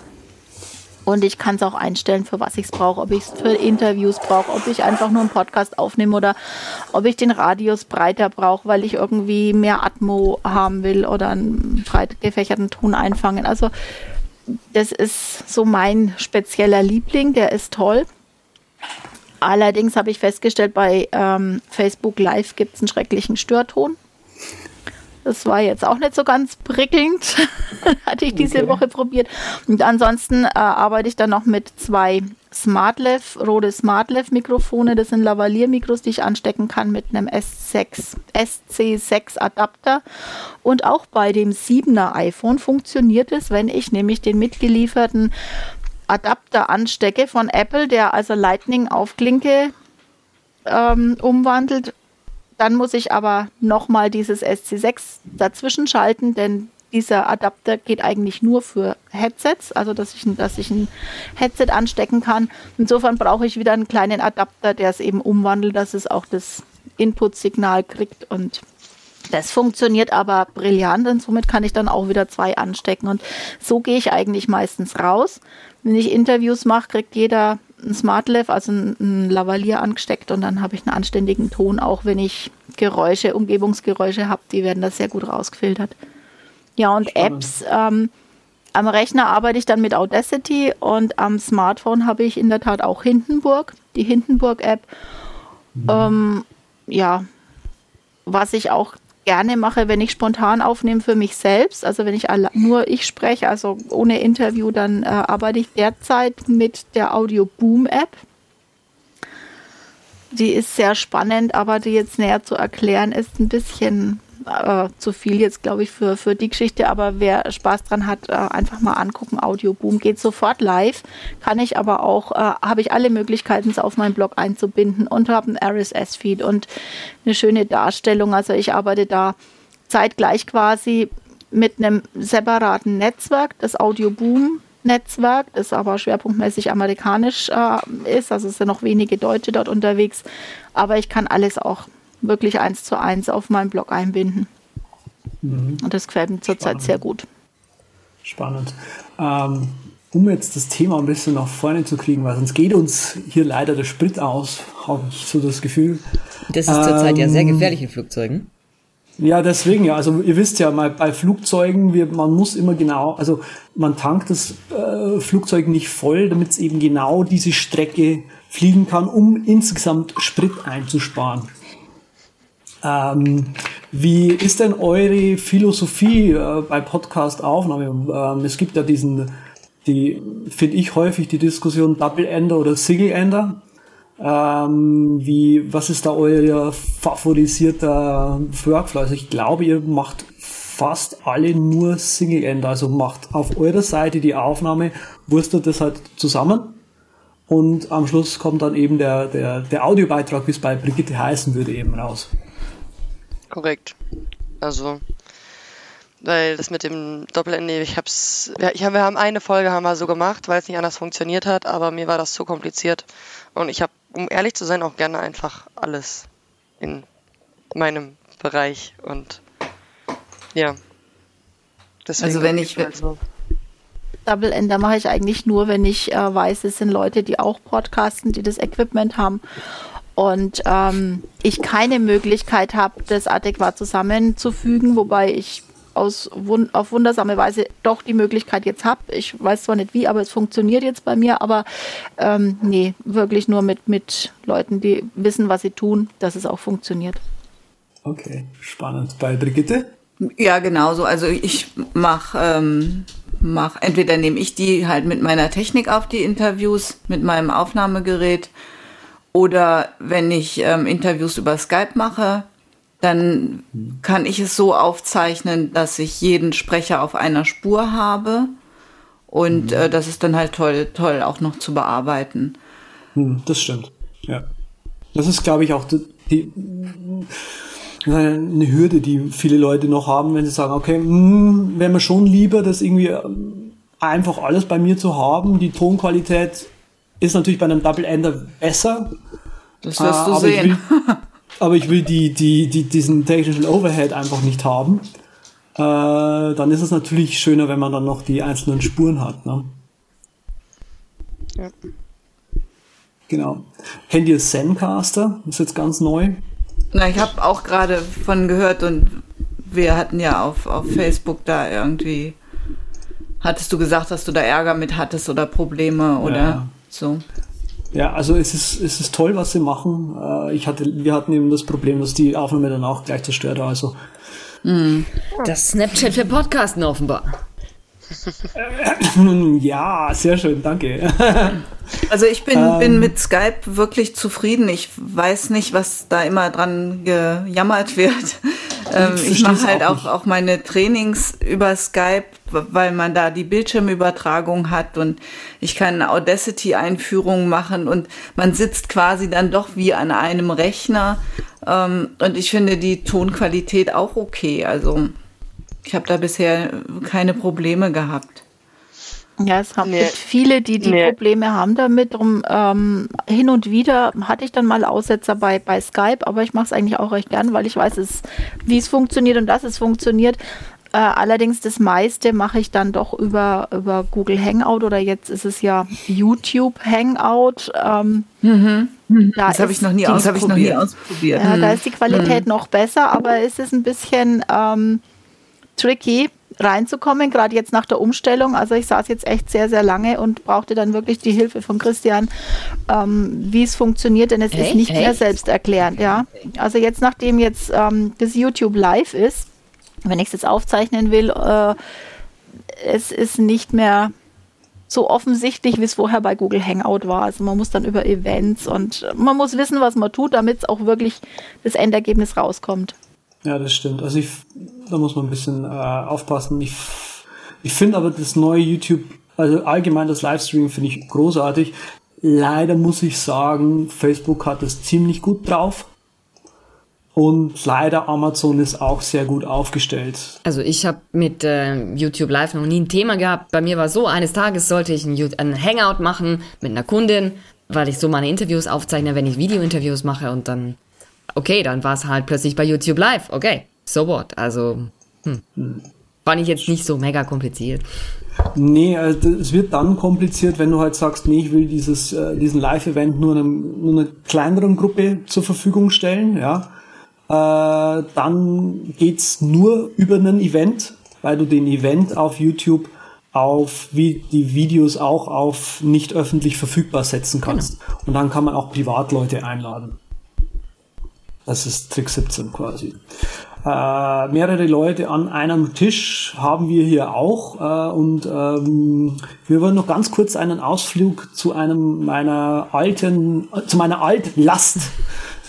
Und ich kann es auch einstellen, für was ich es brauche. Ob ich es für Interviews brauche, ob ich einfach nur einen Podcast aufnehme oder ob ich den Radius breiter brauche, weil ich irgendwie mehr Atmo haben will oder einen breit gefächerten Ton einfangen. Also das ist so mein spezieller Liebling, der ist toll. Allerdings habe ich festgestellt, bei ähm, Facebook Live gibt es einen schrecklichen Störton. Das war jetzt auch nicht so ganz prickelnd. Hatte ich diese okay. Woche probiert. Und ansonsten äh, arbeite ich dann noch mit zwei SmartLev, rote SmartLev Mikrofone. Das sind Lavalier-Mikros, die ich anstecken kann mit einem S6, SC6 Adapter. Und auch bei dem 7er iPhone funktioniert es, wenn ich nämlich den mitgelieferten Adapter anstecke von Apple, der also Lightning auf Klinke ähm, umwandelt dann muss ich aber nochmal dieses SC6 dazwischen schalten, denn dieser Adapter geht eigentlich nur für Headsets, also dass ich, dass ich ein Headset anstecken kann. Insofern brauche ich wieder einen kleinen Adapter, der es eben umwandelt, dass es auch das Input-Signal kriegt und das funktioniert aber brillant und somit kann ich dann auch wieder zwei anstecken. Und so gehe ich eigentlich meistens raus. Wenn ich Interviews mache, kriegt jeder ein SmartLav, also ein, ein Lavalier angesteckt und dann habe ich einen anständigen Ton, auch wenn ich Geräusche, Umgebungsgeräusche habe, die werden da sehr gut rausgefiltert. Ja, und Spannend. Apps. Ähm, am Rechner arbeite ich dann mit Audacity und am Smartphone habe ich in der Tat auch Hindenburg, die Hindenburg-App. Mhm. Ähm, ja, was ich auch gerne mache, wenn ich spontan aufnehme für mich selbst, also wenn ich nur ich spreche, also ohne Interview, dann äh, arbeite ich derzeit mit der Audio Boom App. Die ist sehr spannend, aber die jetzt näher zu erklären ist ein bisschen äh, zu viel jetzt, glaube ich, für, für die Geschichte. Aber wer Spaß dran hat, äh, einfach mal angucken. Audioboom geht sofort live. Kann ich aber auch, äh, habe ich alle Möglichkeiten, es auf meinen Blog einzubinden und habe einen RSS-Feed und eine schöne Darstellung. Also ich arbeite da zeitgleich quasi mit einem separaten Netzwerk, das Audioboom Netzwerk, das aber schwerpunktmäßig amerikanisch äh, ist. Also es sind noch wenige Deutsche dort unterwegs. Aber ich kann alles auch wirklich eins zu eins auf meinen Blog einbinden. Mhm. Und das gefällt mir zurzeit sehr gut. Spannend. Ähm, um jetzt das Thema ein bisschen nach vorne zu kriegen, weil sonst geht uns hier leider der Sprit aus, habe ich so das Gefühl. Das ist zurzeit ähm, ja sehr ähm, gefährlich in Flugzeugen. Ja, deswegen ja. Also ihr wisst ja, mal bei Flugzeugen, wir, man muss immer genau, also man tankt das äh, Flugzeug nicht voll, damit es eben genau diese Strecke fliegen kann, um insgesamt Sprit einzusparen. Ähm, wie ist denn eure Philosophie äh, bei Podcast-Aufnahme? Ähm, es gibt ja diesen, die finde ich häufig die Diskussion Double Ender oder Single Ender. Ähm, wie, was ist da euer favorisierter Workflow? Also ich glaube, ihr macht fast alle nur Single Ender, also macht auf eurer Seite die Aufnahme, wurstet das halt zusammen und am Schluss kommt dann eben der, der, der Audiobeitrag, wie es bei Brigitte heißen würde, eben raus. Korrekt. Also, weil das mit dem Doppelende, ich hab's, ja, ich hab, wir haben eine Folge haben wir so gemacht, weil es nicht anders funktioniert hat, aber mir war das zu kompliziert und ich habe, um ehrlich zu sein, auch gerne einfach alles in meinem Bereich und ja. Deswegen also wenn ich also Double Ender mache ich eigentlich nur, wenn ich äh, weiß, es sind Leute, die auch podcasten, die das Equipment haben und ähm, ich keine Möglichkeit habe, das adäquat zusammenzufügen, wobei ich aus wund auf wundersame Weise doch die Möglichkeit jetzt habe. Ich weiß zwar nicht wie, aber es funktioniert jetzt bei mir, aber ähm, nee, wirklich nur mit, mit Leuten, die wissen, was sie tun, dass es auch funktioniert. Okay, spannend. Bei Brigitte? Ja, genauso. Also ich mache ähm, mach, entweder nehme ich die halt mit meiner Technik auf die Interviews, mit meinem Aufnahmegerät, oder wenn ich ähm, Interviews über Skype mache, dann kann ich es so aufzeichnen, dass ich jeden Sprecher auf einer Spur habe. Und mhm. äh, das ist dann halt toll, toll auch noch zu bearbeiten. Hm, das stimmt. Ja. Das ist, glaube ich, auch die, die eine Hürde, die viele Leute noch haben, wenn sie sagen, okay, hm, wäre mir schon lieber, das irgendwie ähm, einfach alles bei mir zu haben. Die Tonqualität ist natürlich bei einem Double Ender besser. Das wirst du sehen. Ich will, aber ich will die, die, die, diesen technischen Overhead einfach nicht haben. Äh, dann ist es natürlich schöner, wenn man dann noch die einzelnen Spuren hat. Ne? Ja. Genau. Kennt ihr Zencaster? Das ist jetzt ganz neu. Na, ich habe auch gerade von gehört und wir hatten ja auf, auf Facebook da irgendwie, hattest du gesagt, dass du da Ärger mit hattest oder Probleme oder ja. So? Ja, also es ist, es ist toll, was sie machen. Äh, ich hatte, wir hatten eben das Problem, dass die Aufnahme dann auch gleich zerstört war. Also. Hm. Das Snapchat für Podcasten offenbar. ja, sehr schön, danke. Also ich bin, ähm, bin mit Skype wirklich zufrieden. Ich weiß nicht, was da immer dran gejammert wird. Ähm, ich mache halt auch, auch, auch meine Trainings über Skype, weil man da die Bildschirmübertragung hat und ich kann Audacity-Einführungen machen und man sitzt quasi dann doch wie an einem Rechner. Ähm, und ich finde die Tonqualität auch okay. Also ich habe da bisher keine Probleme gehabt. Ja, es haben nee. viele, die die nee. Probleme haben damit. Drum, ähm, hin und wieder hatte ich dann mal Aussetzer bei, bei Skype, aber ich mache es eigentlich auch recht gern, weil ich weiß, es, wie es funktioniert und dass es funktioniert. Äh, allerdings das meiste mache ich dann doch über, über Google Hangout oder jetzt ist es ja YouTube Hangout. Ähm, mhm. Mhm. Da das habe ich noch nie, aus, ich noch nie ausprobiert. Ja, mhm. Da ist die Qualität mhm. noch besser, aber es ist ein bisschen ähm, tricky reinzukommen, gerade jetzt nach der Umstellung. Also ich saß jetzt echt sehr, sehr lange und brauchte dann wirklich die Hilfe von Christian, ähm, wie es funktioniert, denn es hey, ist nicht hey. mehr selbsterklärend. Ja? Also jetzt, nachdem jetzt ähm, das YouTube live ist, wenn ich es jetzt aufzeichnen will, äh, es ist nicht mehr so offensichtlich, wie es vorher bei Google Hangout war. Also man muss dann über Events und man muss wissen, was man tut, damit es auch wirklich das Endergebnis rauskommt. Ja, das stimmt. Also ich, da muss man ein bisschen äh, aufpassen. Ich, ich finde aber das neue YouTube, also allgemein das Livestreaming finde ich großartig. Leider muss ich sagen, Facebook hat es ziemlich gut drauf. Und leider Amazon ist auch sehr gut aufgestellt. Also ich habe mit äh, YouTube Live noch nie ein Thema gehabt. Bei mir war so, eines Tages sollte ich ein, ein Hangout machen mit einer Kundin, weil ich so meine Interviews aufzeichne, wenn ich Videointerviews mache und dann okay, dann war es halt plötzlich bei YouTube Live. Okay, so what? Also, hm. fand ich jetzt nicht so mega kompliziert. Nee, also es wird dann kompliziert, wenn du halt sagst, nee, ich will dieses, äh, diesen Live-Event nur, einem, nur einer kleineren Gruppe zur Verfügung stellen, ja. Äh, dann geht's nur über einen Event, weil du den Event auf YouTube auf wie die Videos auch auf nicht öffentlich verfügbar setzen kannst. Genau. Und dann kann man auch Privatleute einladen. Das ist Trick 17 quasi. Äh, mehrere Leute an einem Tisch haben wir hier auch äh, und ähm, wir wollen noch ganz kurz einen Ausflug zu einem meiner alten, zu meiner Altlast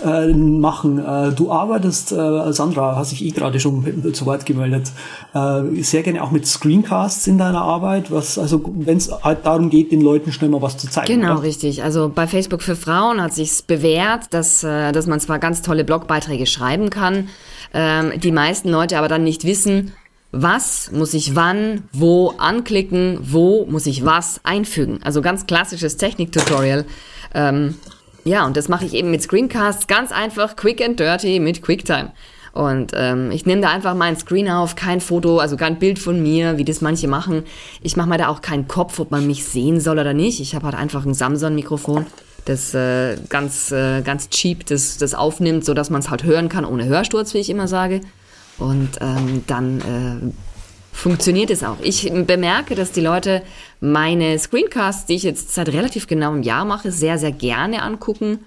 äh, machen. Äh, du arbeitest, äh, Sandra, hast dich eh gerade schon zu Wort gemeldet, äh, sehr gerne auch mit Screencasts in deiner Arbeit, was also wenn es halt darum geht, den Leuten schnell mal was zu zeigen. Genau, oder? richtig. Also bei Facebook für Frauen hat sich's bewährt, dass, äh, dass man zwar ganz tolle Blogbeiträge schreiben kann, ähm, die meisten Leute aber dann nicht wissen, was muss ich wann, wo anklicken, wo muss ich was einfügen. Also ganz klassisches Technik-Tutorial. Ähm, ja, und das mache ich eben mit Screencasts ganz einfach, quick and dirty mit QuickTime. Und ähm, ich nehme da einfach meinen Screen auf, kein Foto, also kein Bild von mir, wie das manche machen. Ich mache mir da auch keinen Kopf, ob man mich sehen soll oder nicht. Ich habe halt einfach ein Samsung-Mikrofon, das äh, ganz, äh, ganz cheap das, das aufnimmt, sodass man es halt hören kann, ohne Hörsturz, wie ich immer sage. Und ähm, dann äh, funktioniert es auch. Ich bemerke, dass die Leute meine Screencasts, die ich jetzt seit relativ genau einem Jahr mache, sehr, sehr gerne angucken.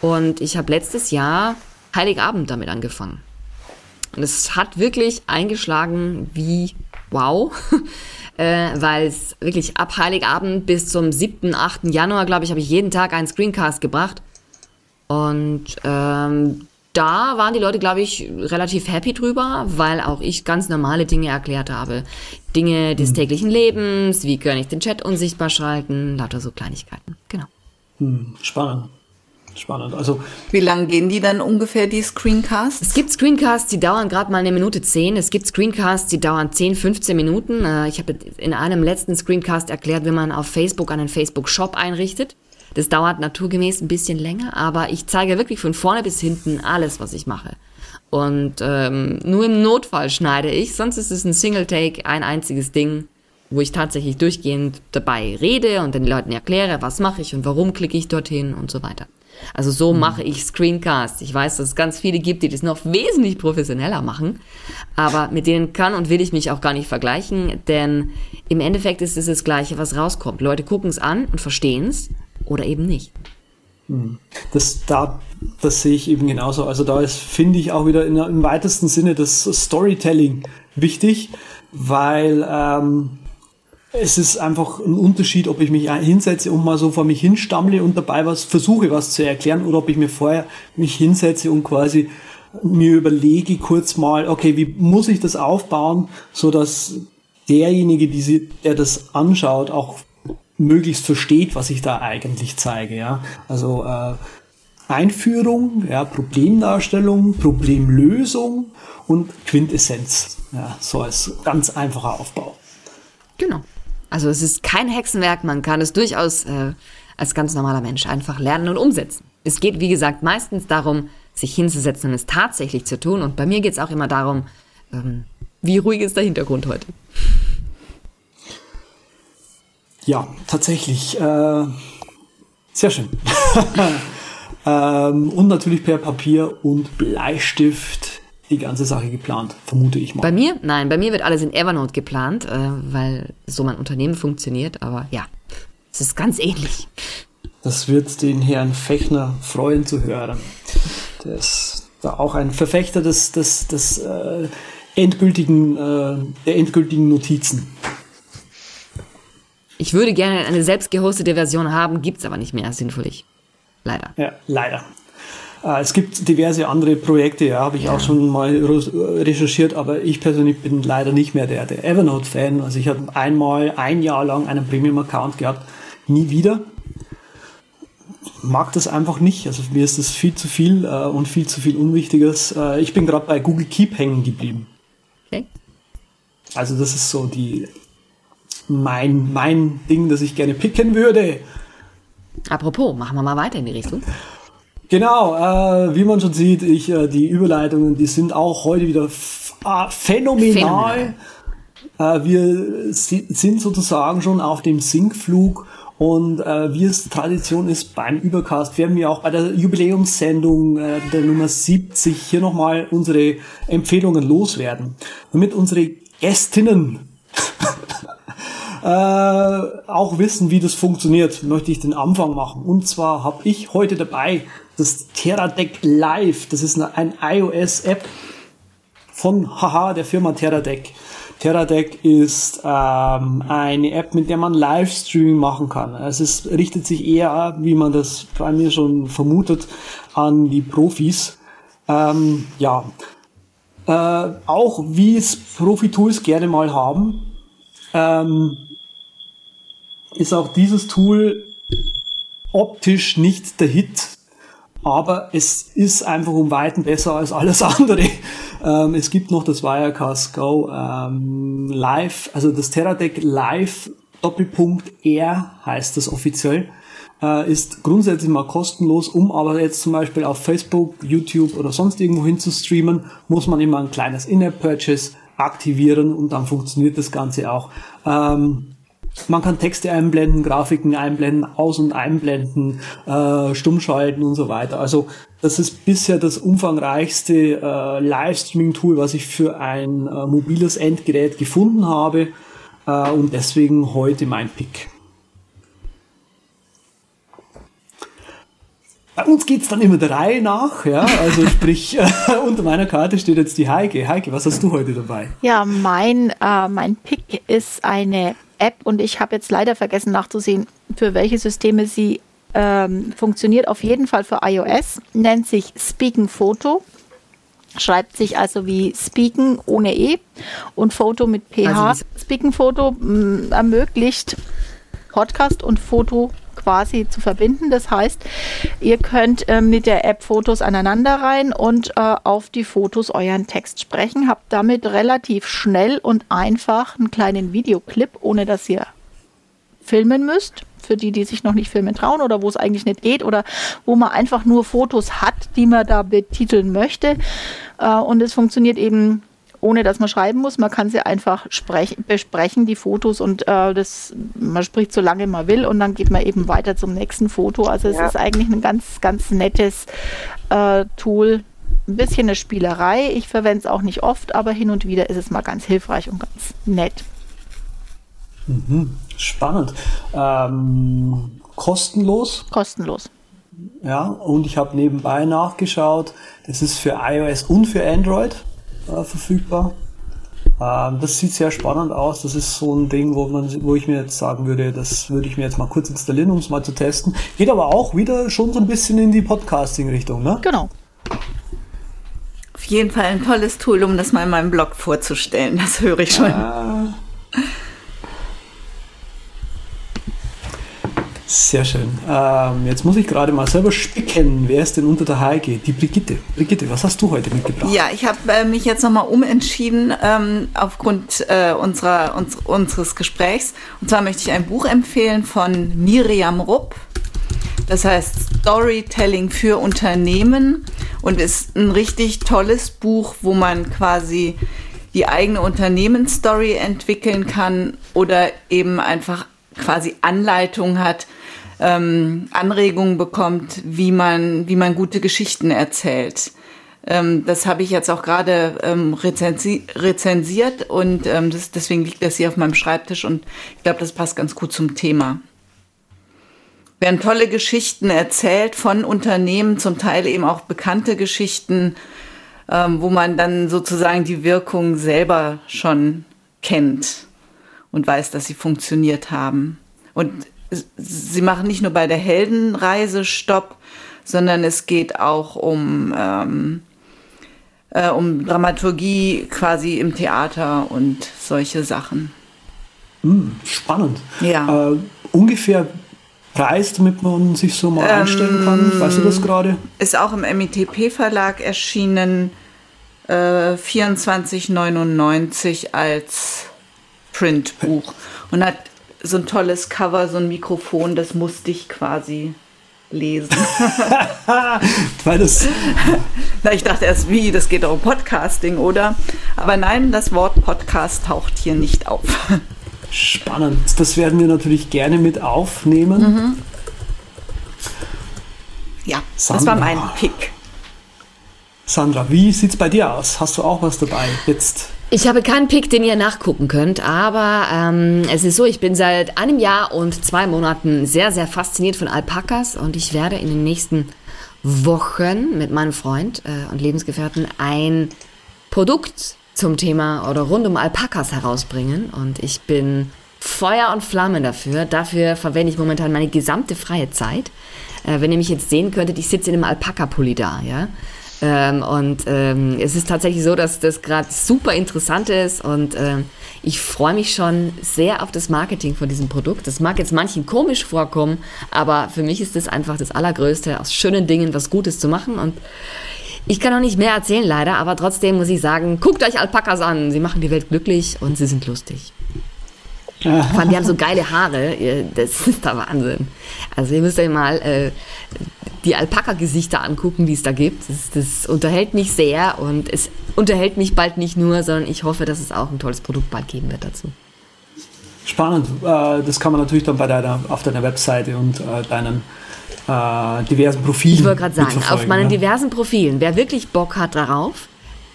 Und ich habe letztes Jahr Heiligabend damit angefangen. Und es hat wirklich eingeschlagen wie wow, äh, weil es wirklich ab Heiligabend bis zum 7., 8. Januar, glaube ich, habe ich jeden Tag einen Screencast gebracht. Und ähm, da waren die Leute, glaube ich, relativ happy drüber, weil auch ich ganz normale Dinge erklärt habe. Dinge des hm. täglichen Lebens, wie kann ich den Chat unsichtbar schalten, lauter so Kleinigkeiten. Genau. Hm, spannend. Spannend. Also wie lange gehen die dann ungefähr die Screencasts? Es gibt Screencasts, die dauern gerade mal eine Minute zehn. Es gibt Screencasts, die dauern 10, 15 Minuten. Äh, ich habe in einem letzten Screencast erklärt, wie man auf Facebook einen Facebook Shop einrichtet. Das dauert naturgemäß ein bisschen länger, aber ich zeige wirklich von vorne bis hinten alles, was ich mache. Und ähm, nur im Notfall schneide ich, sonst ist es ein Single Take, ein einziges Ding, wo ich tatsächlich durchgehend dabei rede und den Leuten erkläre, was mache ich und warum klicke ich dorthin und so weiter. Also so mhm. mache ich Screencast. Ich weiß, dass es ganz viele gibt, die das noch wesentlich professioneller machen, aber mit denen kann und will ich mich auch gar nicht vergleichen, denn im Endeffekt ist es das Gleiche, was rauskommt. Leute gucken es an und verstehen es, oder eben nicht. Hm. Das, da, das sehe ich eben genauso. Also da ist, finde ich, auch wieder in, im weitesten Sinne das Storytelling wichtig, weil ähm, es ist einfach ein Unterschied, ob ich mich hinsetze und mal so vor mich hinstammle und dabei was versuche, was zu erklären, oder ob ich mir vorher mich hinsetze und quasi mir überlege kurz mal, okay, wie muss ich das aufbauen, so dass derjenige, die der das anschaut, auch möglichst versteht, was ich da eigentlich zeige. Ja? Also äh, Einführung, ja, Problemdarstellung, Problemlösung und Quintessenz. Ja, so als ganz einfacher Aufbau. Genau. Also es ist kein Hexenwerk, man kann es durchaus äh, als ganz normaler Mensch einfach lernen und umsetzen. Es geht, wie gesagt, meistens darum, sich hinzusetzen und es tatsächlich zu tun. Und bei mir geht es auch immer darum, ähm, wie ruhig ist der Hintergrund heute. Ja, tatsächlich. Äh, sehr schön. ähm, und natürlich per Papier und Bleistift die ganze Sache geplant, vermute ich mal. Bei mir? Nein, bei mir wird alles in Evernote geplant, äh, weil so mein Unternehmen funktioniert. Aber ja, es ist ganz ähnlich. Das wird den Herrn Fechner freuen zu hören. Der ist da auch ein Verfechter des, des, des äh, endgültigen, äh, der endgültigen Notizen. Ich würde gerne eine selbst gehostete Version haben, gibt es aber nicht mehr, sinnvollig. Leider. Ja, leider. Äh, es gibt diverse andere Projekte, ja, habe ich ja. auch schon mal recherchiert, aber ich persönlich bin leider nicht mehr der, der Evernote-Fan. Also ich habe einmal ein Jahr lang einen Premium-Account gehabt, nie wieder. Mag das einfach nicht. Also mir ist das viel zu viel äh, und viel zu viel Unwichtiges. Äh, ich bin gerade bei Google Keep hängen geblieben. Okay. Also das ist so die mein, mein Ding, das ich gerne picken würde. Apropos, machen wir mal weiter in die Richtung. Genau, äh, wie man schon sieht, ich, äh, die Überleitungen, die sind auch heute wieder äh, phänomenal. phänomenal. Äh, wir sind sozusagen schon auf dem Sinkflug und äh, wie es Tradition ist beim Übercast, werden wir auch bei der Jubiläumssendung äh, der Nummer 70 hier nochmal unsere Empfehlungen loswerden. Damit unsere Gästinnen äh, auch wissen, wie das funktioniert, möchte ich den Anfang machen. Und zwar habe ich heute dabei das TerraDeck Live. Das ist eine, ein iOS-App von Haha, der Firma TerraDeck. TerraDeck ist ähm, eine App, mit der man Livestreaming machen kann. Also es richtet sich eher, wie man das bei mir schon vermutet, an die Profis. Ähm, ja, äh, auch wie es Profi-Tools gerne mal haben. Ähm, ist auch dieses Tool optisch nicht der Hit, aber es ist einfach um Weiten besser als alles andere. Ähm, es gibt noch das Wirecast Go ähm, Live, also das TerraDeck Live Doppelpunkt R heißt das offiziell, äh, ist grundsätzlich mal kostenlos, um aber jetzt zum Beispiel auf Facebook, YouTube oder sonst irgendwo hin zu streamen, muss man immer ein kleines In-App-Purchase aktivieren und dann funktioniert das Ganze auch. Ähm, Man kann Texte einblenden, Grafiken einblenden, aus- und einblenden, äh, stummschalten und so weiter. Also das ist bisher das umfangreichste äh, Livestreaming-Tool, was ich für ein äh, mobiles Endgerät gefunden habe und deswegen heute mein Pick. Bei uns geht's dann immer der Reihe nach, ja. Also sprich, unter meiner Karte steht jetzt die Heike. Heike, was hast du heute dabei? Ja, mein, äh, mein Pick ist eine App und ich habe jetzt leider vergessen nachzusehen, für welche Systeme sie ähm, funktioniert. Auf jeden Fall für iOS, nennt sich Speaking Photo. Schreibt sich also wie Speaken ohne E und Foto mit PH. Also Speaking Photo mh, ermöglicht Podcast und Foto quasi zu verbinden. Das heißt, ihr könnt äh, mit der App Fotos aneinander rein und äh, auf die Fotos euren Text sprechen. Habt damit relativ schnell und einfach einen kleinen Videoclip, ohne dass ihr filmen müsst. Für die, die sich noch nicht filmen trauen oder wo es eigentlich nicht geht oder wo man einfach nur Fotos hat, die man da betiteln möchte. Äh, und es funktioniert eben ohne dass man schreiben muss. Man kann sie einfach sprech, besprechen, die Fotos, und äh, das, man spricht so lange man will und dann geht man eben weiter zum nächsten Foto. Also es Ja. ist eigentlich ein ganz, ganz nettes äh, Tool. Ein bisschen eine Spielerei. Ich verwende es auch nicht oft, aber hin und wieder ist es mal ganz hilfreich und ganz nett. Spannend. Ähm, kostenlos, Kostenlos. ja. Und ich habe nebenbei nachgeschaut. Das ist für iOS und für Android äh, verfügbar. Ähm, das sieht sehr spannend aus. Das ist so ein Ding, wo man, wo ich mir jetzt sagen würde, das würde ich mir jetzt mal kurz installieren, um es mal zu testen. Geht aber auch wieder schon so ein bisschen in die Podcasting-Richtung, ne? Genau. Auf jeden Fall ein tolles Tool, um das mal in meinem Blog vorzustellen. Das höre ich schon. Sehr schön. Ähm, jetzt muss ich gerade mal selber spicken. Wer ist denn unter der Heike? Die Brigitte. Brigitte, was hast du heute mitgebracht? Ja, ich habe äh, mich jetzt nochmal umentschieden ähm, aufgrund äh, unserer, uns, unseres Gesprächs. Und zwar möchte ich ein Buch empfehlen von Miriam Rupp. Das heißt Storytelling für Unternehmen und ist ein richtig tolles Buch, wo man quasi die eigene Unternehmensstory entwickeln kann oder eben einfach quasi Anleitung hat, ähm, Anregungen bekommt, wie man, wie man gute Geschichten erzählt. Ähm, das habe ich jetzt auch gerade ähm, rezensi rezensiert und ähm, das, deswegen liegt das hier auf meinem Schreibtisch und ich glaube, das passt ganz gut zum Thema. Werden tolle Geschichten erzählt von Unternehmen, zum Teil eben auch bekannte Geschichten, ähm, wo man dann sozusagen die Wirkung selber schon kennt und weiß, dass sie funktioniert haben. Und sie machen nicht nur bei der Heldenreise Stopp, sondern es geht auch um, ähm, äh, um Dramaturgie quasi im Theater und solche Sachen. Spannend. Ja. Äh, ungefähr Preis, damit man sich so mal einstellen kann. Weißt du das gerade? Ist auch im MITP-Verlag erschienen, äh, 24,99 als Printbuch. Und hat so ein tolles Cover, so ein Mikrofon, das musste ich quasi lesen. Weil das, Na, ich dachte erst, wie, das geht doch um Podcasting, oder? Aber nein, das Wort Podcast taucht hier nicht auf. spannend. Das werden wir natürlich gerne mit aufnehmen. Mhm. Ja, das war Sandra. mein Pick. Sandra, wie sieht's bei dir aus? Hast du auch was dabei? Jetzt. Ich habe keinen Pick, den ihr nachgucken könnt, aber ähm, es ist so, ich bin seit einem Jahr und zwei Monaten sehr, sehr fasziniert von Alpakas und ich werde in den nächsten Wochen mit meinem Freund äh, und Lebensgefährten ein Produkt zum Thema oder rund um Alpakas herausbringen und ich bin Feuer und Flamme dafür. Dafür verwende ich momentan meine gesamte freie Zeit. Äh, wenn ihr mich jetzt sehen könntet, ich sitze in einem Alpaka-Pulli da, ja. Ähm, und ähm, es ist tatsächlich so, dass das gerade super interessant ist und ähm, ich freue mich schon sehr auf das Marketing von diesem Produkt. Das mag jetzt manchen komisch vorkommen, aber für mich ist das einfach das Allergrößte, aus schönen Dingen was Gutes zu machen und ich kann auch nicht mehr erzählen leider, aber trotzdem muss ich sagen, guckt euch Alpakas an. Sie machen die Welt glücklich und sie sind lustig. Vor allem, die haben so geile Haare. Das ist der Wahnsinn. Also ihr müsst euch mal äh, die Alpaka-Gesichter angucken, die es da gibt. Das, das unterhält mich sehr und es unterhält mich bald nicht nur, sondern ich hoffe, dass es auch ein tolles Produkt bald geben wird dazu. Spannend. Äh, das kann man natürlich dann bei deiner, auf deiner Webseite und äh, deinen äh, diversen Profilen. Ich wollte gerade sagen, auf meinen ne? diversen Profilen, wer wirklich Bock hat darauf,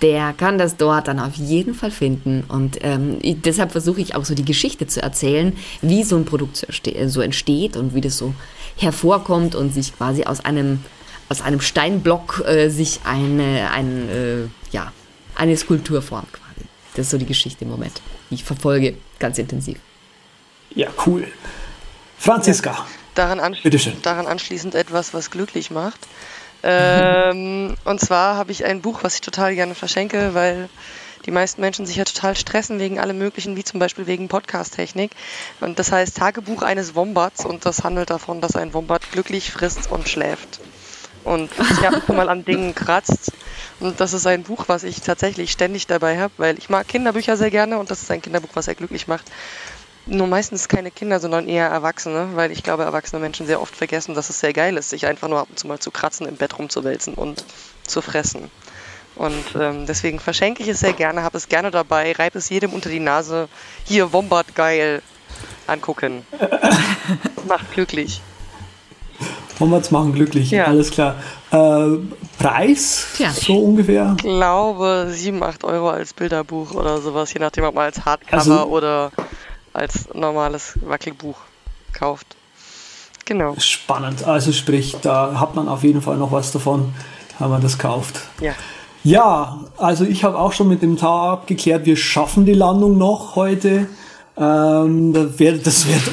der kann das dort dann auf jeden Fall finden. Und ähm, deshalb versuche ich auch so die Geschichte zu erzählen, wie so ein Produkt so entsteht und wie das so hervorkommt und sich quasi aus einem, aus einem Steinblock äh, sich eine, ein, äh, ja, eine Skulptur formt quasi. Das ist so die Geschichte im Moment, die ich verfolge ganz intensiv. Ja, cool. Franziska. Ja, daran, anschli daran anschließend etwas, was glücklich macht. Ähm, und zwar habe ich ein Buch, was ich total gerne verschenke, weil die meisten Menschen sich ja total stressen wegen allem Möglichen, wie zum Beispiel wegen Podcast-Technik. Und das heißt Tagebuch eines Wombats und das handelt davon, dass ein Wombat glücklich frisst und schläft. Und ich habe schon mal an Dingen kratzt. Und das ist ein Buch, was ich tatsächlich ständig dabei habe, weil ich mag Kinderbücher sehr gerne und das ist ein Kinderbuch, was sehr glücklich macht nur meistens keine Kinder, sondern eher Erwachsene, weil ich glaube, erwachsene Menschen sehr oft vergessen, dass es sehr geil ist, sich einfach nur ab und zu mal zu kratzen, im Bett rumzuwälzen und zu fressen. Und ähm, deswegen verschenke ich es sehr gerne, habe es gerne dabei, reibe es jedem unter die Nase. Hier, Wombat geil, angucken. Macht glücklich. Wombats machen glücklich, ja. alles klar. Äh, Preis, Tja. so ungefähr? Ich glaube 7, 8 Euro als Bilderbuch oder sowas, je nachdem, ob man als Hardcover also, oder als normales Wackelbuch kauft. Genau. Spannend. Also sprich, da hat man auf jeden Fall noch was davon, wenn man das kauft. Ja. Ja, also ich habe auch schon mit dem Tag abgeklärt, wir schaffen die Landung noch heute. Ähm, das wird,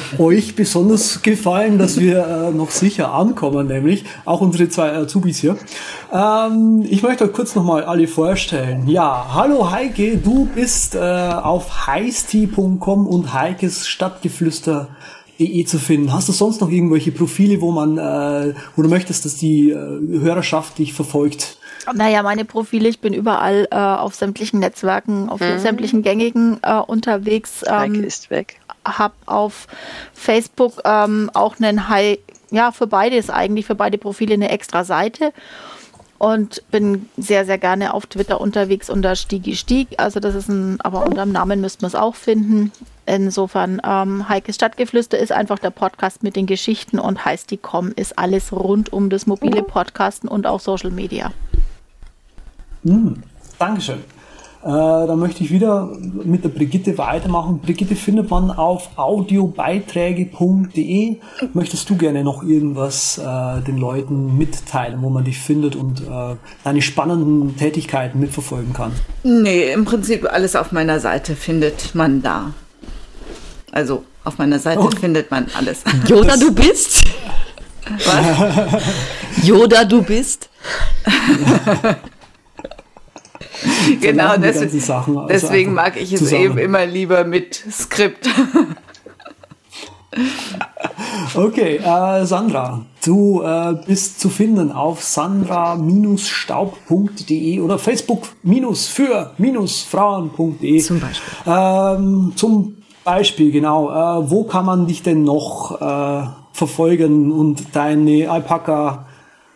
euch besonders gefallen, dass wir äh, noch sicher ankommen, nämlich auch unsere zwei Azubis hier. Ähm, ich möchte euch kurz nochmal alle vorstellen. Ja, hallo Heike, du bist äh, auf heisti.com und Heikes Stadtgeflüster.de zu finden. Hast du sonst noch irgendwelche Profile, wo man, äh, wo du möchtest, dass die äh, Hörerschaft dich verfolgt? Naja, meine Profile, ich bin überall äh, auf sämtlichen Netzwerken, auf mhm. sämtlichen gängigen äh, unterwegs. Ähm, ist weg. Hab auf Facebook ähm, auch einen High, ja, für beides eigentlich, für beide Profile eine extra Seite. Und bin sehr, sehr gerne auf Twitter unterwegs unter Stiegi Stieg. Also das ist ein, aber unter dem Namen müssten wir es auch finden. Insofern, ähm, Heikes Stadtgeflüster ist einfach der Podcast mit den Geschichten und heißt die Com ist alles rund um das mobile Podcasten und auch Social Media. Hm, Dankeschön. Äh, dann möchte ich wieder mit der Brigitte weitermachen. Brigitte findet man auf audiobeiträge.de. Möchtest du gerne noch irgendwas äh, den Leuten mitteilen, wo man dich findet und äh, deine spannenden Tätigkeiten mitverfolgen kann? Nee, im Prinzip alles auf meiner Seite findet man da. Also auf meiner Seite oh. findet man alles. Yoda, du bist? Was? Yoda, du bist? genau, deswegen, Sachen, deswegen mag ich es zusammen. eben immer lieber mit Skript. okay, äh, Sandra, du äh, bist zu finden auf sandra-staub.de oder Facebook-für-frauen.de. Zum Beispiel. Ähm, zum Beispiel, genau. Äh, wo kann man dich denn noch äh, verfolgen und deine Alpaka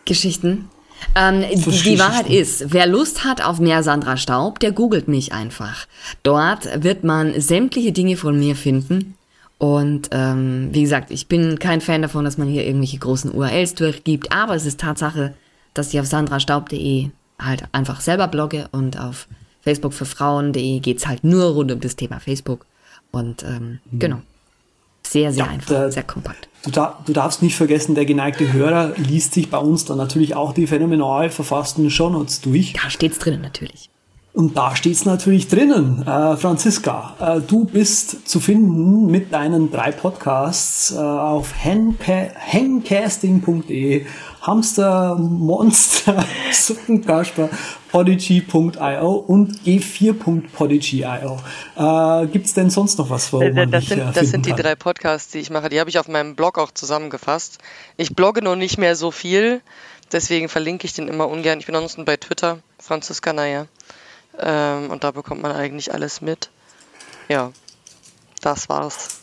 Geschichten? Ähm, die, die Wahrheit ist, wer Lust hat auf mehr Sandra Staub, der googelt mich einfach. Dort wird man sämtliche Dinge von mir finden. Und ähm, wie gesagt, ich bin kein Fan davon, dass man hier irgendwelche großen URLs durchgibt, aber es ist Tatsache, dass ich auf sandrastaub.de halt einfach selber blogge und auf Facebook für Frauen.de geht's halt nur rund um das Thema Facebook. Und ähm, mhm. genau. Sehr, sehr ja, einfach, der, sehr kompakt. Du, da, du, darfst nicht vergessen, der geneigte Hörer liest sich bei uns dann natürlich auch die phänomenal verfassten Shownotes durch. Da steht's drinnen natürlich. Und da steht's natürlich drinnen. Äh, Franziska, äh, du bist zu finden mit deinen drei Podcasts äh, auf hangcasting.de, Hamster, Monster, Suppenkasper, Podigy.io und g4.podigy.io. Äh, Gibt es denn sonst noch was, wo äh, Das, sind, äh, das sind die kann? drei Podcasts, die ich mache. Die habe ich auf meinem Blog auch zusammengefasst. Ich blogge noch nicht mehr so viel, deswegen verlinke ich den immer ungern. Ich bin ansonsten bei Twitter, Franziska Naja. Ähm, und da bekommt man eigentlich alles mit. Ja, das war's.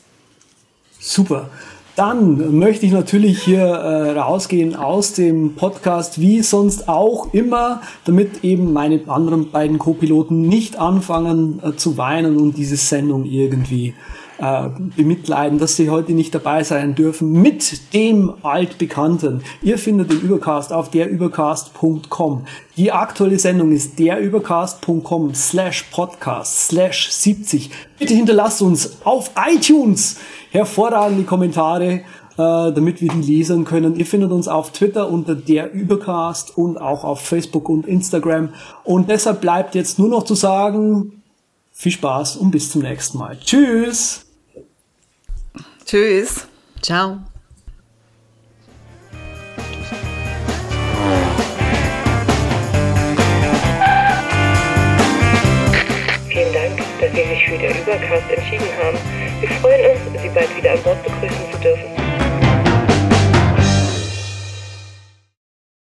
Super. Dann möchte ich natürlich hier äh, rausgehen aus dem Podcast, wie sonst auch immer, damit eben meine anderen beiden Co-Piloten nicht anfangen äh, zu weinen und diese Sendung irgendwie äh, bemitleiden, dass sie heute nicht dabei sein dürfen mit dem Altbekannten. Ihr findet den Übercast auf derübercast.com. Die aktuelle Sendung ist derübercast.com slash podcast slash 70. Bitte hinterlasst uns auf iTunes hervorragende Kommentare, äh, damit wir die lesen können. Ihr findet uns auf Twitter unter der Übercast und auch auf Facebook und Instagram. Und deshalb bleibt jetzt nur noch zu sagen, viel Spaß und bis zum nächsten Mal. Tschüss! Tschüss. Ciao. Vielen Dank, dass Sie sich für den Übercast entschieden haben. Wir freuen uns, Sie bald wieder an Bord begrüßen